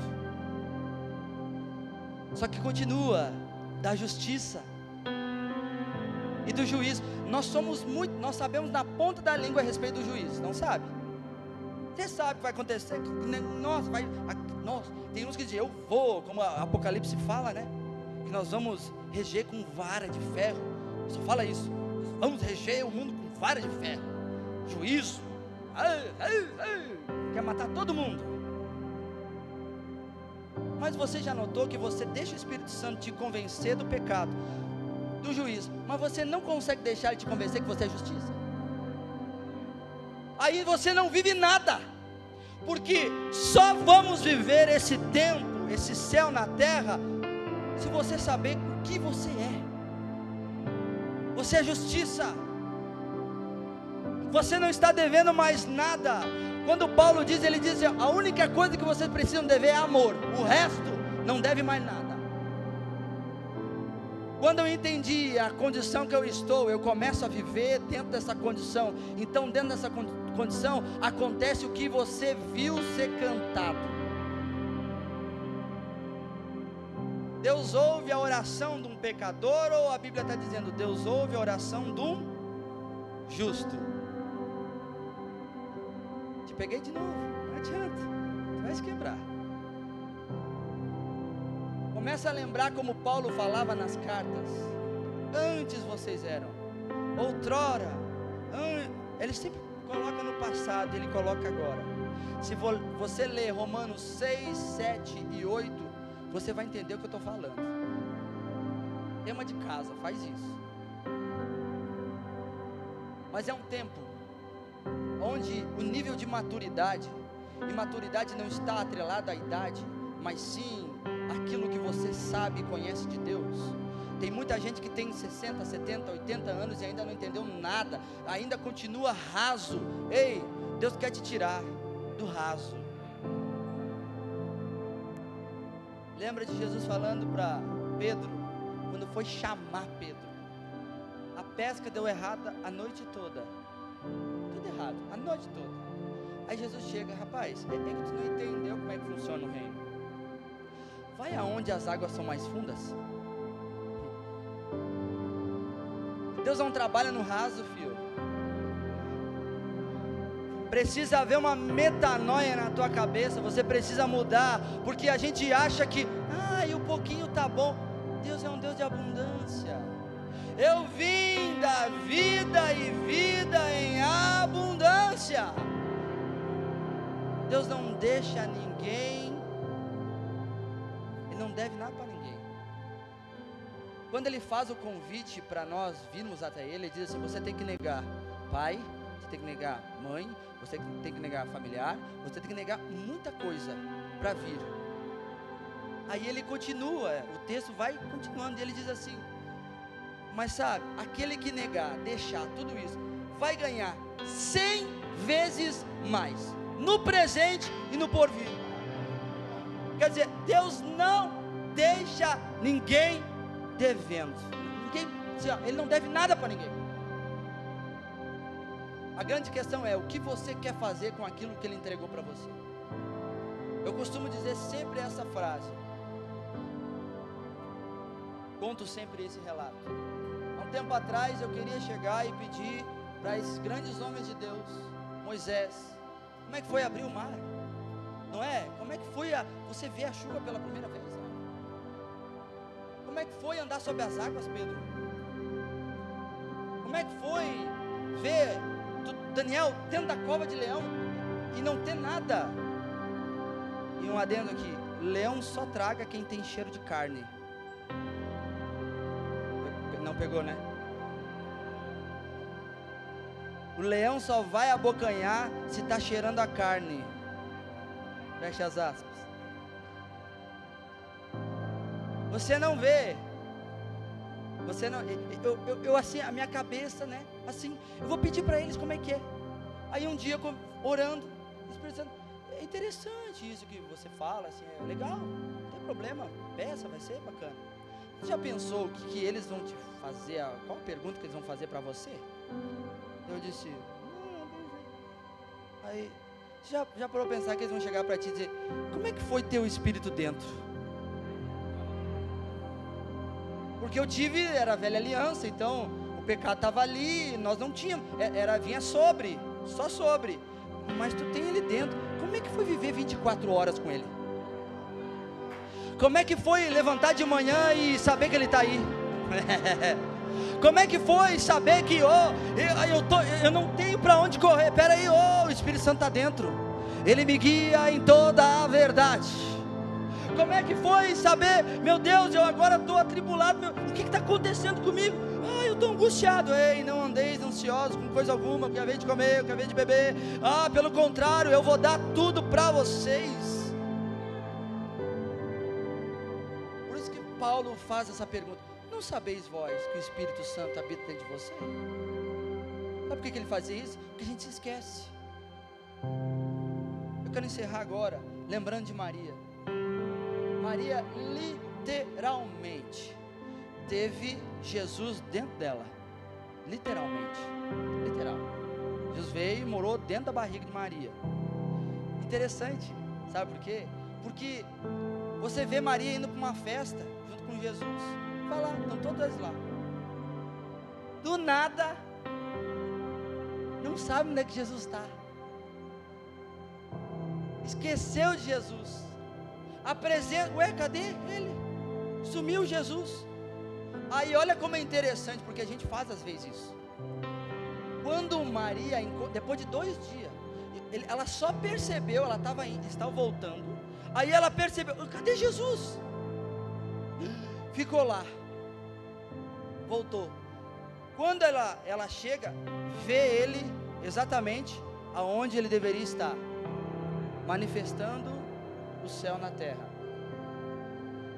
Só que continua da justiça e do juízo. Nós somos muito, nós sabemos na ponta da língua a respeito do juízo, não sabe? Você sabe o que vai acontecer? Nossa, vai, nossa, tem uns que dizem, eu vou, como Apocalipse fala, né? Que nós vamos reger com vara de ferro. Só fala isso. Vamos reger o mundo com vara de ferro. Juízo. Ai, ai, ai. Quer matar todo mundo. Mas você já notou que você deixa o Espírito Santo te convencer do pecado, do juízo, mas você não consegue deixar ele te convencer que você é justiça? Aí você não vive nada, porque só vamos viver esse tempo, esse céu na terra, se você saber o que você é. Você é justiça. Você não está devendo mais nada. Quando Paulo diz, ele diz: a única coisa que vocês precisam dever é amor. O resto não deve mais nada. Quando eu entendi a condição que eu estou, eu começo a viver dentro dessa condição. Então, dentro dessa con- condição, acontece o que você viu ser cantado. Deus ouve a oração de um pecador, ou a Bíblia está dizendo, Deus ouve a oração de um justo. Te peguei de novo, não adianta, vai se quebrar. Começa a lembrar como Paulo falava nas cartas. Antes vocês eram, outrora, ele sempre coloca no passado, ele coloca agora. Se vo- você ler Romanos 6, 7 e 8, você vai entender o que eu estou falando. Tema de casa, faz isso. Mas é um tempo onde o nível de maturidade, e maturidade não está atrelada à idade, mas sim aquilo que você sabe e conhece de Deus. Tem muita gente que tem 60, 70, 80 anos e ainda não entendeu nada, ainda continua raso. Ei, Deus quer te tirar do raso. Lembra de Jesus falando para Pedro, quando foi chamar Pedro? A pesca deu errada a noite toda. Tudo errado, a noite toda. Aí Jesus chega, rapaz, é, que tu não entendeu como é que funciona o reino. Vai aonde as águas são mais fundas. Deus não trabalha no raso, filho. Precisa haver uma metanoia na tua cabeça, você precisa mudar, porque a gente acha que, ah, e o pouquinho tá bom. Deus é um Deus de abundância. Eu vim da vida e vida em abundância. Deus não deixa ninguém, não deve nada para ninguém. Quando Ele faz o convite para nós virmos até Ele, Ele diz assim: você tem que negar pai, você tem que negar mãe, você tem que negar familiar, você tem que negar muita coisa para vir. Aí ele continua, o texto vai continuando, e ele diz assim: Mas sabe, aquele que negar, deixar tudo isso, vai ganhar cem vezes mais, no presente e no porvir. Quer dizer, Deus não deixa ninguém devendo. Ninguém, assim, ele não deve nada para ninguém. A grande questão é o que você quer fazer com aquilo que ele entregou para você. Eu costumo dizer sempre essa frase. Conto sempre esse relato. Há um tempo atrás eu queria chegar e pedir para esses grandes homens de Deus, Moisés, como é que foi abrir o mar? Não é? Como é que foi a, você ver a chuva pela primeira vez? Como é que foi andar sobre as águas, Pedro? Como é que foi ver Daniel dentro da cova de leão e não ter nada? E um adendo aqui: leão só traga quem tem cheiro de carne. Não pegou, né? O leão só vai abocanhar se está cheirando a carne. Fecha as aspas. Você não vê. Você não. Eu, eu, eu, assim, a minha cabeça, né? Assim, eu vou pedir para eles como é que é. Aí um dia, orando, o Espírito Santo, é interessante isso que você fala, assim, é legal, não tem problema, peça, vai ser bacana. Você já pensou o que, que eles vão te fazer? a- Qual a pergunta que eles vão fazer para você? Eu disse, não, não tem jeito. Aí, já, já parou pensar que eles vão chegar para ti e dizer, como é que foi teu espírito dentro? Porque eu tive, era velha aliança, então o pecado estava ali, nós não tínhamos, é- era, vinha sobre, só sobre. Mas tu tem ele dentro. Como é que foi viver 24 horas com ele? Como é que foi levantar de manhã e saber que ele está aí? Como é que foi saber que, oh, eu, eu, tô, eu não tenho para onde correr? Pera aí, oh, o Espírito Santo está dentro. Ele me guia em toda a verdade. Como é que foi saber, meu Deus, eu agora estou atribulado, meu, o que está acontecendo comigo? Ah, eu estou angustiado. Ei, não andeis ansiosos com coisa alguma, eu acabei de comer, eu acabei de beber. Ah, pelo contrário, eu vou dar tudo para vocês. Por isso que Paulo faz essa pergunta: Não sabeis vós que o Espírito Santo habita dentro de você? Sabe por que que ele fazia isso? Porque a gente se esquece. Eu quero encerrar agora lembrando de Maria. Maria literalmente teve Jesus dentro dela. Literalmente. Literal. Jesus veio e morou dentro da barriga de Maria. Interessante, sabe por quê? Porque você vê Maria indo para uma festa junto com Jesus. Vai lá, estão todas lá. Do nada, não sabe onde é que Jesus está. Esqueceu de Jesus. A presença, ué, cadê ele? Sumiu Jesus. Aí olha como é interessante, porque a gente faz às vezes isso. Quando Maria, depois de dois dias, ela só percebeu, ela estava estava voltando. Aí ela percebeu, cadê Jesus? Ficou lá, voltou. Quando ela, ela chega, vê ele exatamente aonde ele deveria estar, manifestando o céu na terra.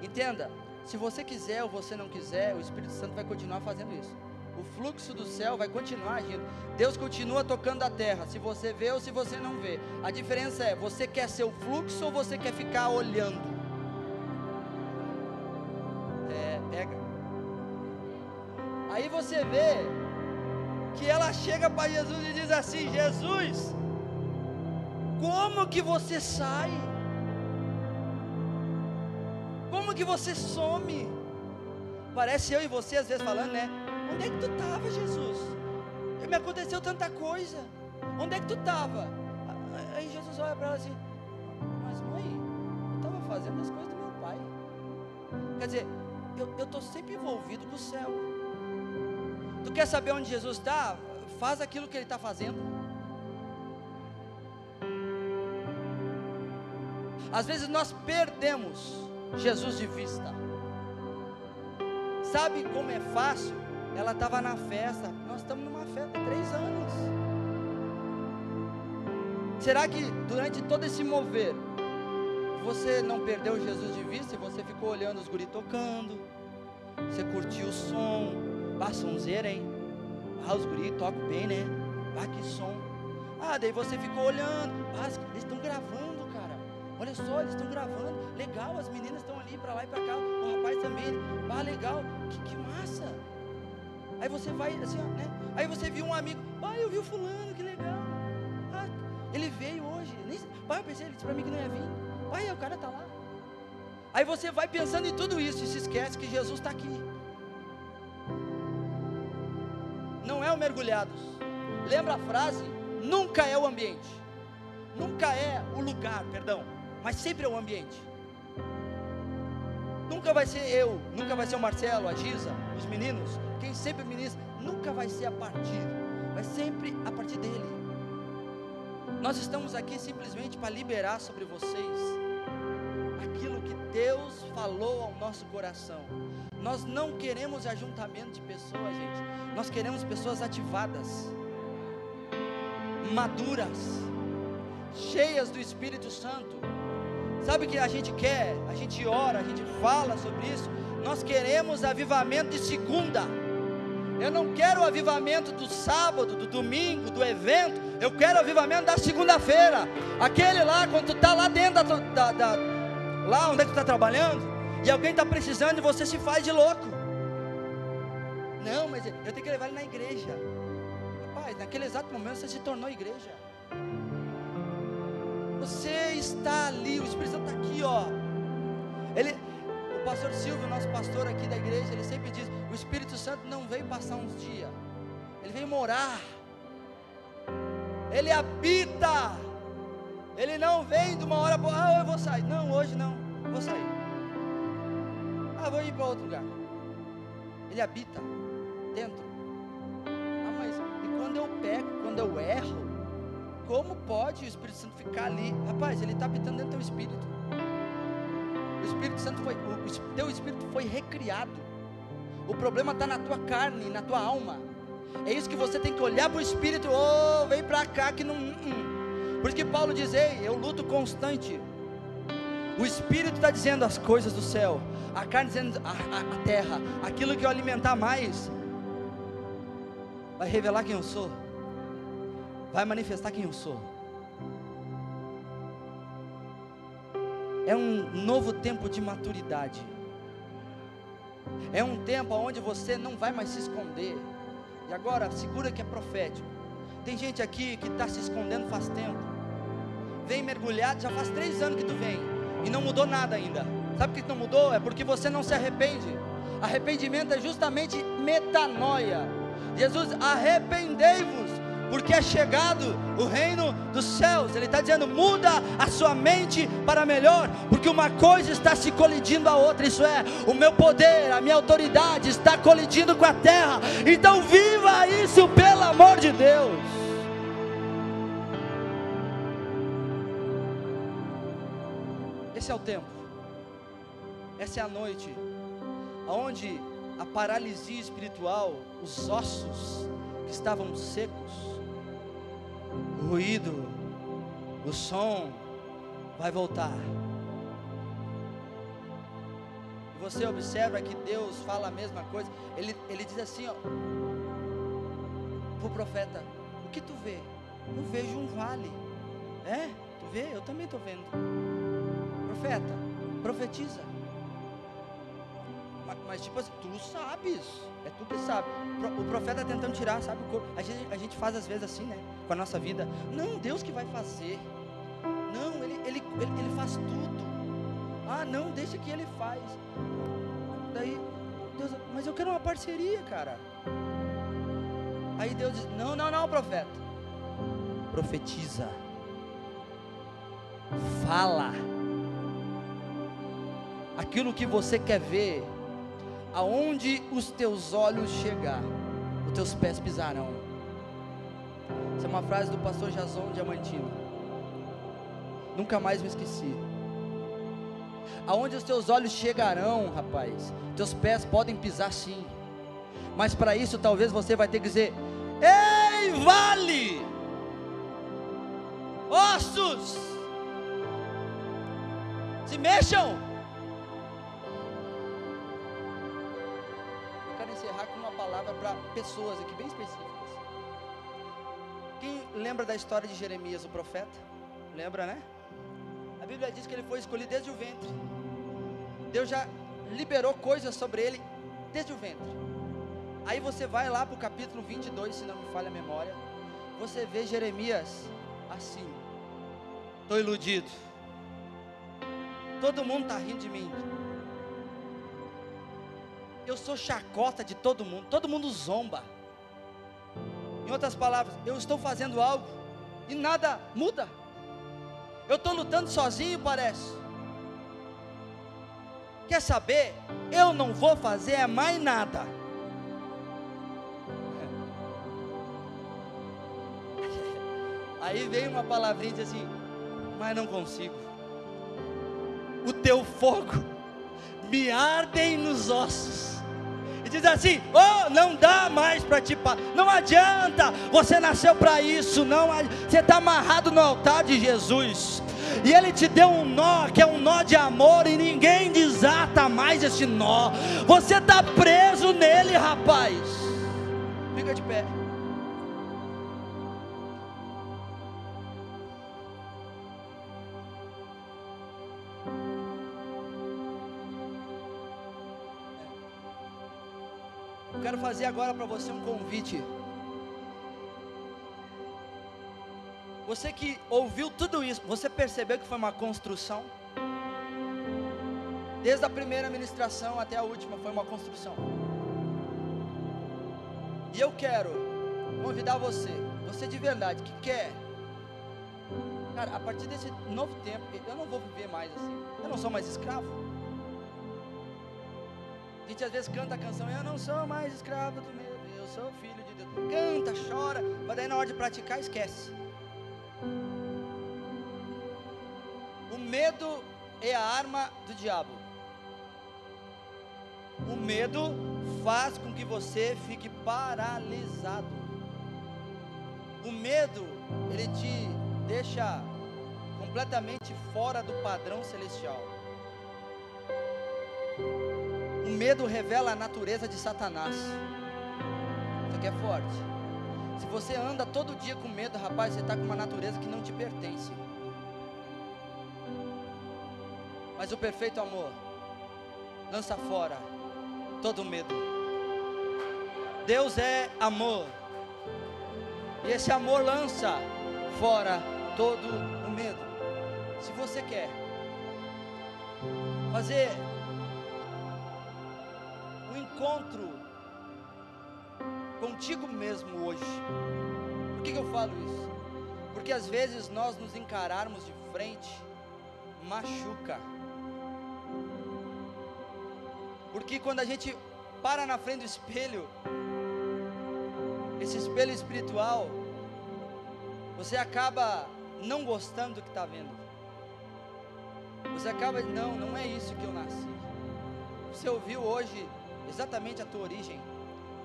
Entenda, se você quiser ou você não quiser, o Espírito Santo vai continuar fazendo isso. O fluxo do céu vai continuar agindo. Deus continua tocando a terra, se você vê ou se você não vê. A diferença é, você quer ser o fluxo ou você quer ficar olhando? É, pega. Aí você vê que ela chega para Jesus e diz assim: Jesus, como que você sai? Como que você some? Parece eu e você às vezes falando, né? Onde é que tu estava, Jesus? Me aconteceu tanta coisa. Onde é que tu estava? Aí Jesus olha para ela assim: Mas mãe, eu estava fazendo as coisas do meu pai. Quer dizer, eu estou sempre envolvido com o céu. Tu quer saber onde Jesus está? Faz aquilo que ele está fazendo. Às vezes nós perdemos Jesus de vista. Sabe como é fácil? Ela estava na festa. Nós estamos numa festa há três anos. Será que durante todo esse mover você não perdeu Jesus de vista e você ficou olhando os guri tocando? Você curtiu o som? Ah, sonzeira, hein? Ah, os guri tocam bem, né? Ah, que som. Ah, daí você ficou olhando. Ah, eles estão gravando. Olha só, eles estão gravando. Legal, as meninas estão ali para lá e para cá. O rapaz também. Ah, legal. Que, que massa. Aí você vai assim, ó, né? Aí você viu um amigo. Ah, eu vi o fulano, que legal. Ah, ele veio hoje. Nem, pai, eu pensei, ele disse para mim que não ia vir. Pai, o cara tá lá. Aí você vai pensando em tudo isso e se esquece que Jesus está aqui. Não é o mergulhados. Lembra a frase? Nunca é o ambiente. Nunca é o lugar, perdão. Mas sempre é o ambiente. Nunca vai ser eu, nunca vai ser o Marcelo, a Giza, os meninos, quem sempre ministra, nunca vai ser a partir, vai sempre a partir dele. Nós estamos aqui simplesmente para liberar sobre vocês aquilo que Deus falou ao nosso coração. Nós não queremos ajuntamento de pessoas, gente. Nós queremos pessoas ativadas, maduras, cheias do Espírito Santo. Sabe o que a gente quer? A gente ora, a gente fala sobre isso. Nós queremos avivamento de segunda. Eu não quero o avivamento do sábado, do domingo, do evento. Eu quero o avivamento da segunda-feira. Aquele lá, quando tu está lá dentro da, da, da, lá onde é que tu está trabalhando, e alguém está precisando e você se faz de louco. Não, mas eu tenho que levar ele na igreja. Rapaz, naquele exato momento você se tornou igreja. Você está ali, o Espírito Santo está aqui, ó. Ele, o pastor Silvio, nosso pastor aqui da igreja, ele sempre diz: o Espírito Santo não veio passar uns dias, ele veio morar. Ele habita. Ele não vem de uma hora para ah, eu vou sair. Não, hoje não, vou sair. Ah, vou ir para outro lugar. Ele habita dentro. Ah, mas e quando eu pego, quando eu erro, como pode o Espírito Santo ficar ali? Rapaz, ele está habitando dentro do teu espírito. O Espírito Santo foi, o teu espírito foi recriado. O problema está na tua carne, na tua alma. É isso que você tem que olhar para o Espírito. Oh, vem para cá que não. Hum, hum. Por isso que Paulo diz: Ei, eu luto constante. O Espírito está dizendo as coisas do céu, a carne dizendo a, a, a terra, aquilo que eu alimentar mais, vai revelar quem eu sou, vai manifestar quem eu sou. É um novo tempo de maturidade. É um tempo onde você não vai mais se esconder. E agora, segura que é profético. Tem gente aqui que está se escondendo faz tempo. Vem mergulhado, já faz três anos que tu vem. E não mudou nada ainda. Sabe por que não mudou? É porque você não se arrepende. Arrependimento é justamente metanoia. Jesus, arrependei-vos porque é chegado o reino dos céus. Ele está dizendo: muda a sua mente para melhor, porque uma coisa está se colidindo a outra. Isso é, o meu poder, a minha autoridade está colidindo com a terra. Então, viva isso pelo amor de Deus. Esse é o tempo, essa é a noite, onde a paralisia espiritual, os ossos que estavam secos, o ruído, o som vai voltar. Você observa que Deus fala a mesma coisa. Ele, ele diz assim, ó, para o profeta: O que tu vê? Eu vejo um vale. É? Tu vê? Eu também estou vendo. Profeta, profetiza. Mas, tipo assim, tu sabes. É tu que sabe. O profeta tentando tirar, sabe? A gente, a gente faz às vezes assim, né? Com a nossa vida. Não, Deus que vai fazer. Não, ele, ele, ele, ele faz tudo. Ah, não, deixa que ele faz. Daí, Deus, mas eu quero uma parceria, cara. Aí Deus diz: Não, não, não, profeta. Profetiza. Fala. Aquilo que você quer ver aonde os teus olhos chegar, os teus pés pisarão. Essa é uma frase do pastor Jason Diamantino. Nunca mais me esqueci. Aonde os teus olhos chegarão, rapaz, teus pés podem pisar sim. Mas para isso talvez você vai ter que dizer: Ei, vale! Ossos! Se mexam! Para pessoas aqui bem específicas. Quem lembra da história de Jeremias, o profeta? Lembra, né? A Bíblia diz que ele foi escolhido desde o ventre. Deus já liberou coisas sobre ele desde o ventre. Aí você vai lá para o capítulo 22, se não me falha a memória. Você vê Jeremias assim. Estou iludido. Todo mundo está rindo de mim eu sou chacota de todo mundo, todo mundo zomba. Em outras palavras, eu estou fazendo algo e nada muda. Eu estou lutando sozinho, parece. Quer saber? Eu não vou fazer mais nada. Aí vem uma palavrinha e diz assim: Mas não consigo. O teu fogo me ardem nos ossos diz assim: Oh, não dá mais para te não adianta, você nasceu para isso, não, você está amarrado no altar de Jesus. E Ele te deu um nó, que é um nó de amor, e ninguém desata mais esse nó. Você está preso nele, rapaz. Fica de pé. Fazer agora para você um convite. Você que ouviu tudo isso, você percebeu que foi uma construção? Desde a primeira ministração até a última foi uma construção. E eu quero convidar você, você de verdade, que quer. Cara, a partir desse novo tempo, eu não vou viver mais assim. Eu não sou mais escravo. A gente às vezes canta a canção, eu não sou mais escravo do medo, eu sou filho de Deus. Canta, chora, mas daí na hora de praticar, esquece. O medo é a arma do diabo. O medo faz com que você fique paralisado. O medo, ele te deixa completamente fora do padrão celestial. O medo revela a natureza de Satanás. Isso aqui é forte. Se você anda todo dia com medo, rapaz, você está com uma natureza que não te pertence. Mas o perfeito amor lança fora todo medo. Deus é amor. E esse amor lança fora todo o medo. Se você quer fazer encontro contigo mesmo hoje, por que, que eu falo isso? Porque às vezes nós nos encararmos de frente machuca. Porque quando a gente para na frente do espelho, esse espelho espiritual, você acaba não gostando do que está vendo. Você acaba, não, não é isso que eu nasci. Você ouviu hoje exatamente a tua origem.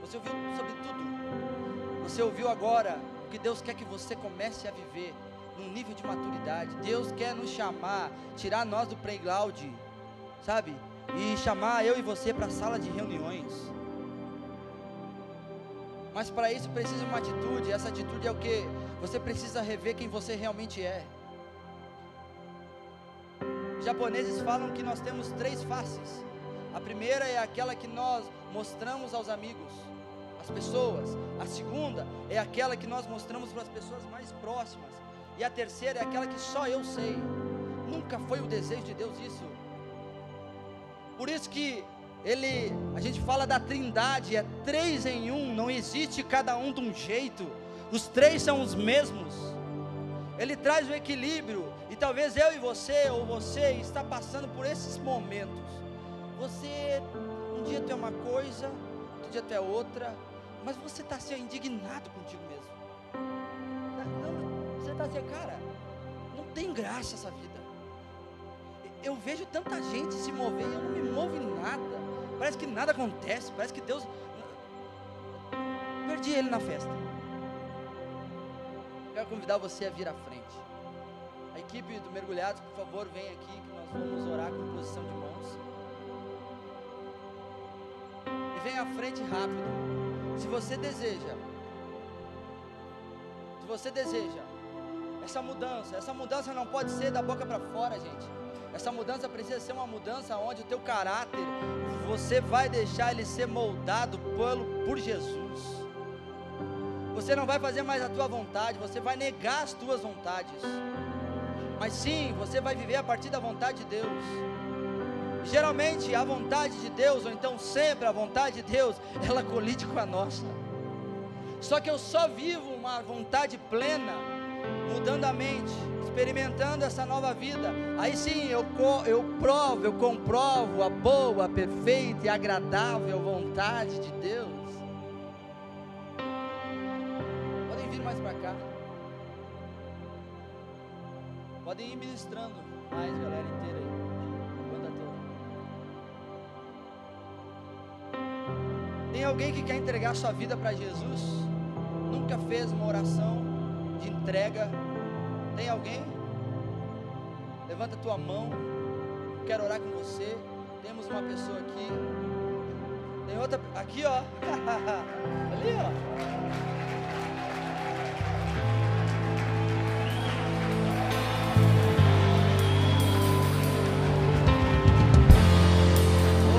Você ouviu sobre tudo. Você ouviu agora o que Deus quer que você comece a viver num nível de maturidade. Deus quer nos chamar, tirar nós do playground, sabe? E chamar eu e você para a sala de reuniões. Mas para isso precisa uma atitude. Essa atitude é o que? Você precisa rever quem você realmente é. Os japoneses falam que nós temos três faces. A primeira é aquela que nós mostramos aos amigos, às pessoas. A segunda é aquela que nós mostramos para as pessoas mais próximas. E a terceira é aquela que só eu sei. Nunca foi o desejo de Deus isso. Por isso que ele, a gente fala da trindade, é três em um, não existe cada um de um jeito, os três são os mesmos. Ele traz o equilíbrio, e talvez eu e você, ou você, está passando por esses momentos. Você, um dia tu é uma coisa, outro dia tu é outra, mas você está sendo indignado contigo mesmo. Não, você está assim, cara, não tem graça essa vida eu vejo tanta gente se mover e eu não me movo em nada. Parece que nada acontece, parece que Deus. Perdi ele na festa. Quero convidar você a vir à frente. A equipe do Mergulhados, por favor, vem aqui que nós vamos orar com posição de mãos. E vem à frente rápido. Se você deseja, se você deseja essa mudança, essa mudança não pode ser da boca para fora, gente. Essa mudança precisa ser uma mudança onde o teu caráter, você vai deixar ele ser moldado por, por Jesus. Você não vai fazer mais a tua vontade, você vai negar as tuas vontades. Mas sim, você vai viver a partir da vontade de Deus. Geralmente a vontade de Deus, ou então sempre a vontade de Deus, ela colide com a nossa. Só que eu só vivo uma vontade plena, mudando a mente, experimentando essa nova vida, aí sim eu, eu provo, eu comprovo a boa, perfeita e agradável vontade de Deus. Podem vir mais para cá. Podem ir ministrando mais, galera inteira aí. Tem alguém que quer entregar sua vida para Jesus? Nunca fez uma oração de entrega tem alguém? Levanta a tua mão. Quero orar com você. Temos uma pessoa aqui. Tem outra aqui, ó. Ali, ó.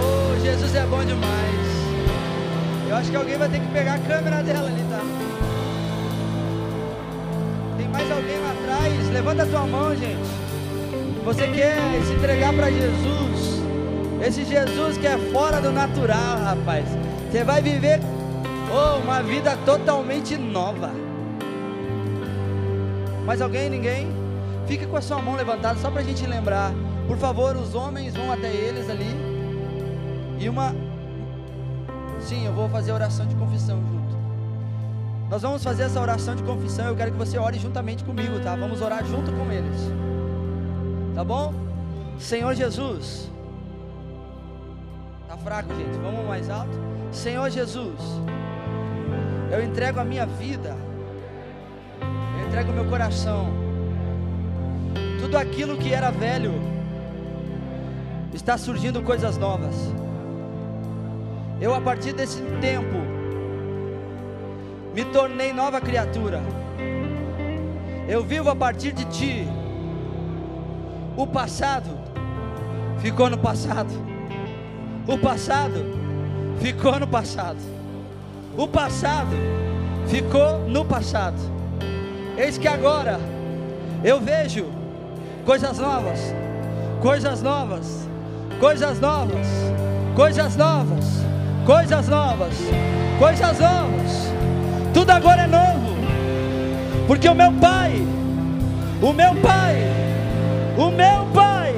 Oh, Jesus é bom demais. Acho que alguém vai ter que pegar a câmera dela ali, tá? Tem mais alguém lá atrás? Levanta a tua mão, gente. Você quer se entregar para Jesus? Esse Jesus que é fora do natural, rapaz. Você vai viver oh, uma vida totalmente nova. Mais alguém? Ninguém? Fica com a sua mão levantada só para a gente lembrar. Por favor, os homens vão até eles ali. E uma. Sim, eu vou fazer a oração de confissão junto. Nós vamos fazer essa oração de confissão. Eu quero que você ore juntamente comigo, tá? Vamos orar junto com eles. Tá bom? Senhor Jesus. Tá fraco, gente. Vamos mais alto. Senhor Jesus. Eu entrego a minha vida. Eu entrego o meu coração. Tudo aquilo que era velho está surgindo coisas novas. Eu a partir desse tempo me tornei nova criatura. Eu vivo a partir de ti. O passado ficou no passado. O passado ficou no passado. O passado ficou no passado. Eis que agora eu vejo coisas novas, coisas novas, coisas novas, coisas novas, coisas novas, coisas novas. Tudo agora é novo, porque o meu Pai, o meu Pai, o meu Pai,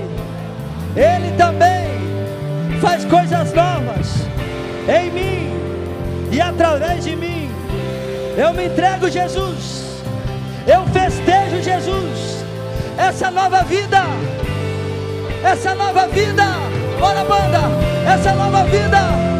Ele também faz coisas novas em mim e através de mim. Eu me entrego, Jesus. Eu festejo, Jesus. Essa nova vida. Essa nova vida. Bora, banda. Essa nova vida.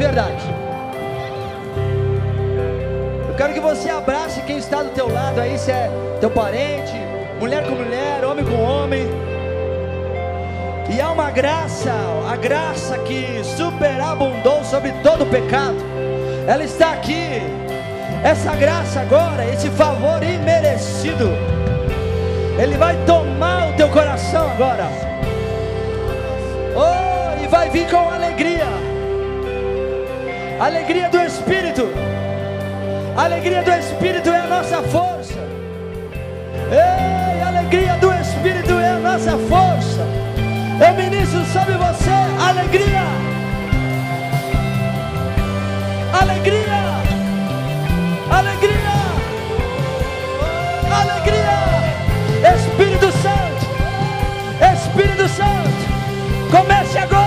verdade. Eu quero que você abrace quem está do teu lado aí, se é teu parente, mulher com mulher, homem com homem. E há uma graça, a graça que superabundou sobre todo o pecado. Ela está aqui. Essa graça agora, esse favor imerecido. Ele vai tomar o teu coração agora. Oh, e vai vir com alegria. Alegria do Espírito. alegria do Espírito é a nossa força. Ei, alegria do Espírito é a nossa força. Eu ministro sobre você alegria. Alegria. Alegria. Alegria. Espírito Santo. Espírito Santo. Comece agora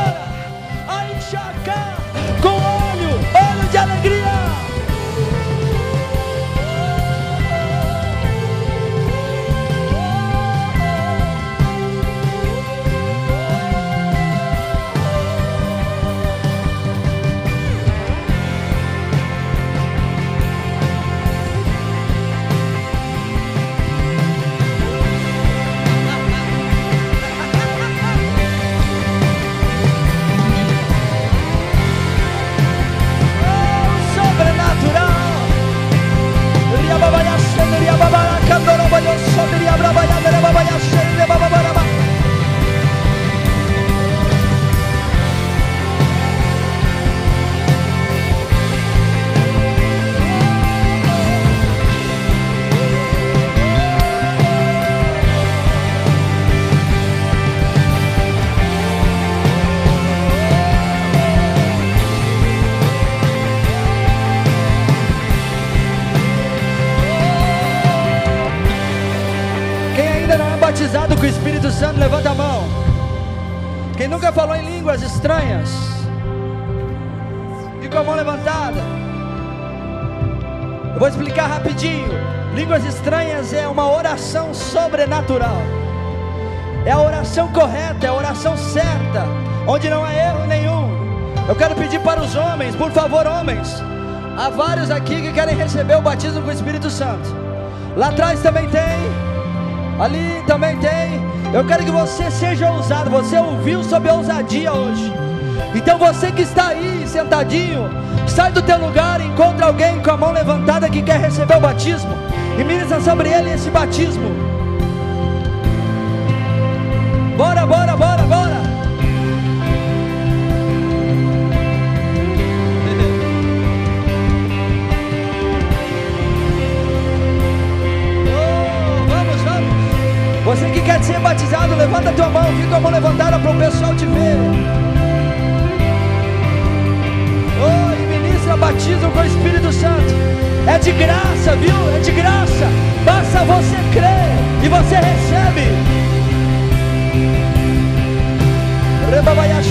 sobrenatural. É a oração correta, é a oração certa, onde não há erro nenhum. Eu quero pedir para os homens, por favor, homens. Há vários aqui que querem receber o batismo com o Espírito Santo. Lá atrás também tem. Ali também tem. Eu quero que você seja ousado. Você ouviu sobre ousadia hoje. Então você que está aí sentadinho, sai do teu lugar encontra alguém com a mão levantada que quer receber o batismo e ministra sobre ele esse batismo. Fica a mão levantada para o pessoal te ver. Oh, ministra batismo com o Espírito Santo. É de graça, viu? É de graça. Basta você crer e você recebe. Rebabaya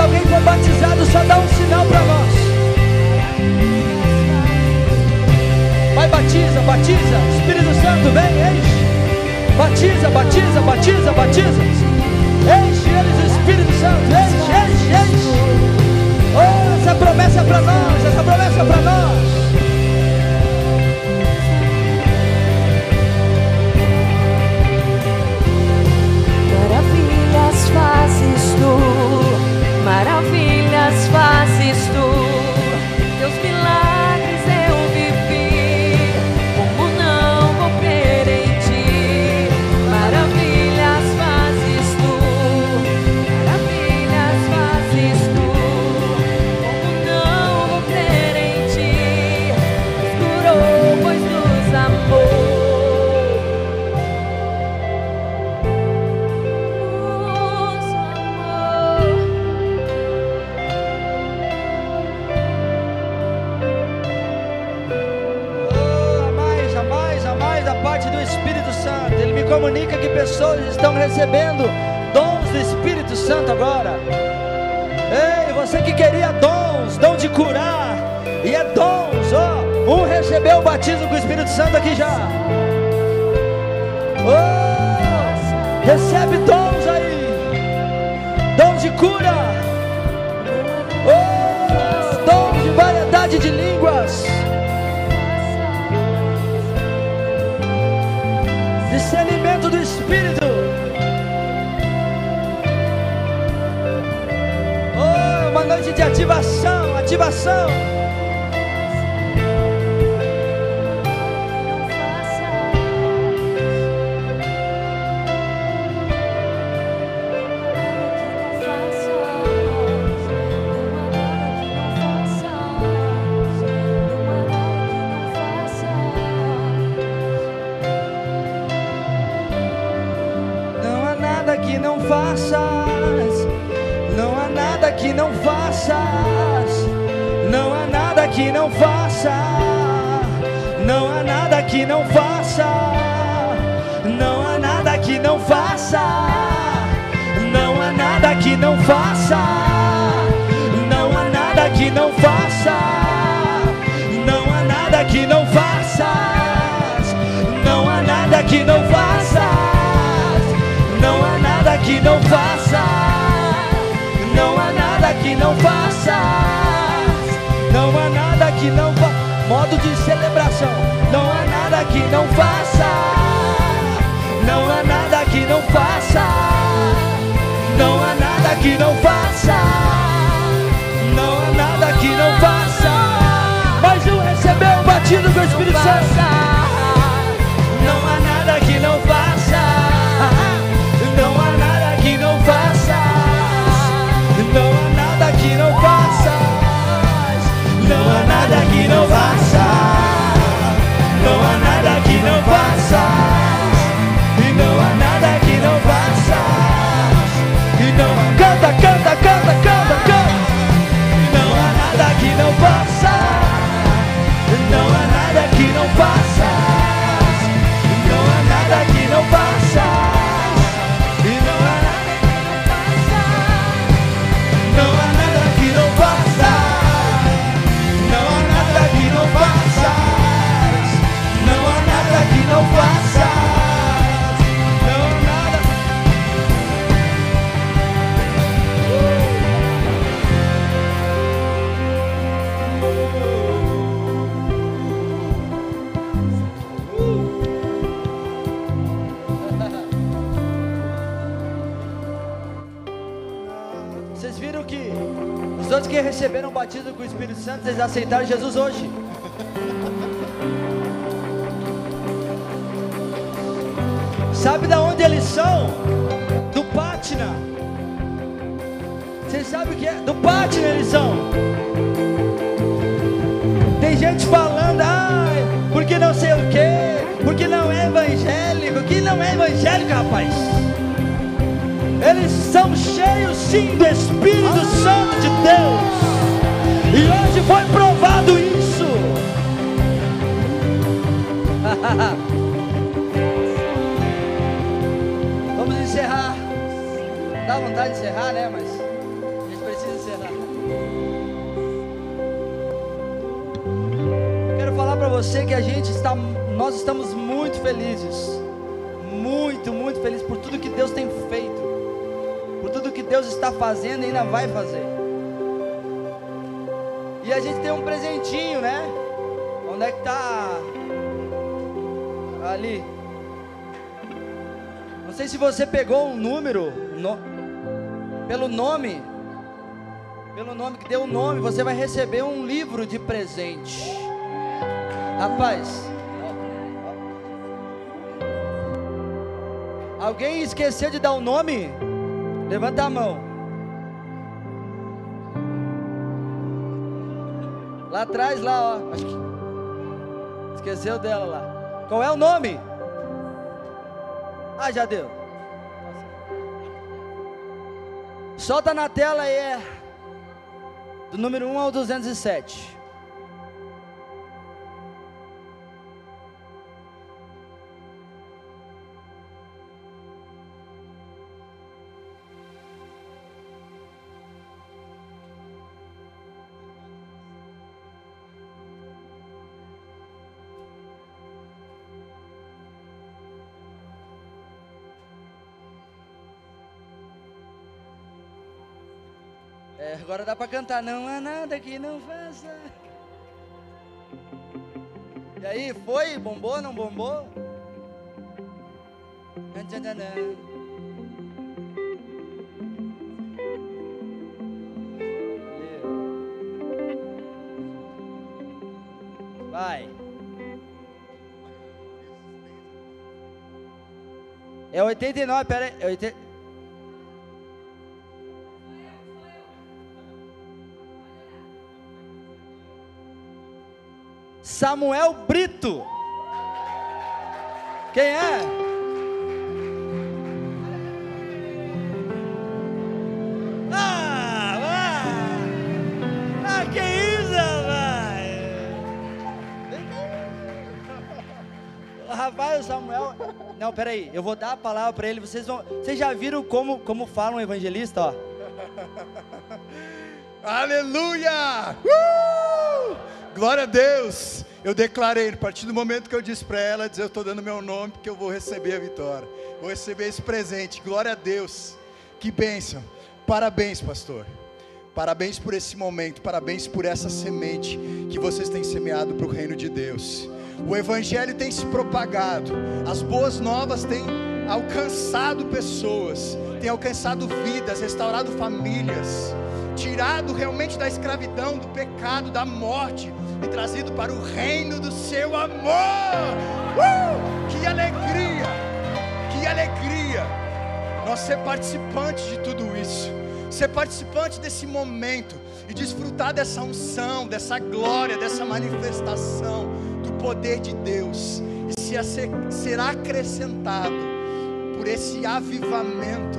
Quando alguém for batizado, só dá um sinal para nós. Vai, batiza, batiza. Espírito Santo, vem, enche. Batiza, batiza, batiza, batiza. Enche eles Espírito Santo. Enche, enche, enche. Oh, essa promessa é para nós. Essa promessa é para nós. Maravilhas fazes tu, maravilhas fazes tu. Recebendo dons do Espírito Santo agora. Ei, você que queria dons, dom de curar, e é dons, ó. Um recebeu o batismo com o Espírito Santo aqui já. Oh, recebe dons de ativação, ativação. Os outros que receberam o batismo com o Espírito Santo, eles aceitaram Jesus hoje. Sabe da onde eles são? Do Pátina. Você sabe o que é? Do Pátina eles são. Tem gente falando, ai, porque não sei o que, porque não é evangélico, que não é evangélico, rapaz. Eles são cheios sim do Espírito Santo de Deus. E hoje foi provado isso. Vamos encerrar. Dá vontade de encerrar, né? Mas a gente precisa encerrar. Quero falar para você que a gente está, nós estamos muito felizes, muito, muito felizes por tudo que Deus tem Deus está fazendo e ainda vai fazer. E a gente tem um presentinho, né? Onde é que tá? Ali. Não sei se você pegou um número no- pelo nome, pelo nome que deu o nome, você vai receber um livro de presente. Rapaz, alguém esqueceu de dar o nome? Levanta a mão. Lá atrás, lá, ó. Esqueceu dela lá. Qual é o nome? Ah, já deu. Solta na tela aí, é. Do número 1 ao 207. Agora dá pra cantar. Não há nada que não faça. E aí, foi? Bombou, não bombou? Vai. É 89, pera aí. É 80... Samuel Brito. Quem é? Ah, vai. Ah, que isso, rapaz? Rapaz, o Samuel. Não, peraí, eu vou dar a palavra para ele. Vocês vão. Vocês já viram como, como fala um evangelista, ó? Aleluia! Uh! Glória a Deus! Eu declarei, a partir do momento que eu disse para ela, dizer, eu estou dando meu nome porque eu vou receber a vitória. Vou receber esse presente. Glória a Deus. Que bênção. Parabéns, pastor. Parabéns por esse momento, parabéns por essa semente que vocês têm semeado para o reino de Deus. O evangelho tem se propagado, as boas novas têm alcançado pessoas, tem alcançado vidas, restaurado famílias, tirado realmente da escravidão, do pecado, da morte e trazido para o reino do seu amor. Uh! Que alegria! Que alegria! Nós ser participantes de tudo isso, ser participante desse momento e desfrutar dessa unção, dessa glória, dessa manifestação do poder de Deus e se a ser, ser acrescentado por esse avivamento,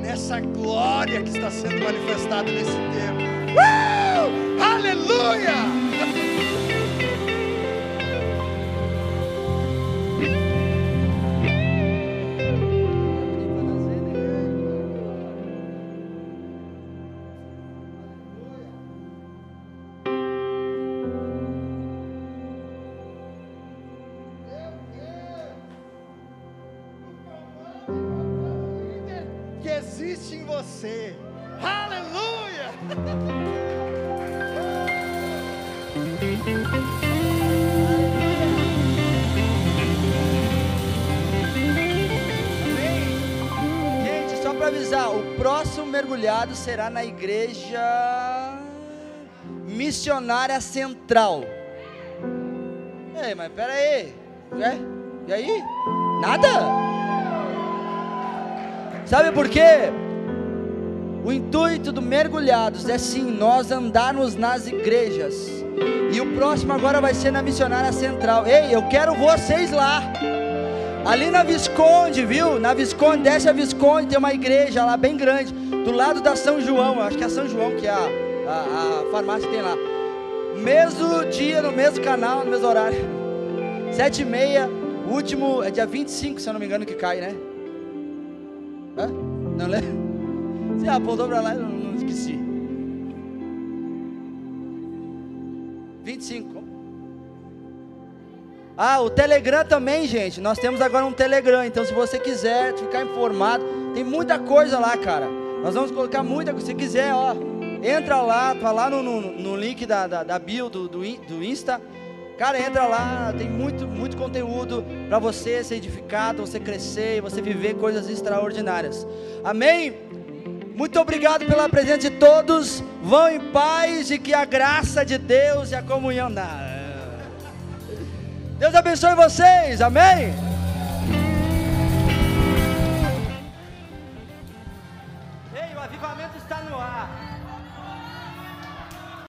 nessa glória que está sendo manifestada nesse tempo. Uh! Aleluia! Thank you. Será na igreja missionária central. Ei, mas pera aí. É? E aí? Nada? Sabe por quê? O intuito do mergulhados é sim nós andarmos nas igrejas. E o próximo agora vai ser na missionária central. Ei, eu quero vocês lá. Ali na Visconde, viu? Na Visconde, desce a Visconde, tem uma igreja lá bem grande, do lado da São João. Acho que é a São João que é a, a, a farmácia tem lá. Mesmo dia, no mesmo canal, no mesmo horário. Sete e meia, último é dia 25, se eu não me engano, que cai, né? Hã? Não lembro? Você apontou para lá e não, não esqueci. 25. Ah, o Telegram também, gente. Nós temos agora um Telegram. Então, se você quiser ficar informado, tem muita coisa lá, cara. Nós vamos colocar muita coisa. Se quiser, ó, entra lá, tá lá no, no, no link da, da, da bio do, do, do Insta. Cara, entra lá, tem muito, muito conteúdo para você ser edificado, você crescer e você viver coisas extraordinárias. Amém? Muito obrigado pela presença de todos. Vão em paz e que a graça de Deus e a comunhão. Deus abençoe vocês. Amém?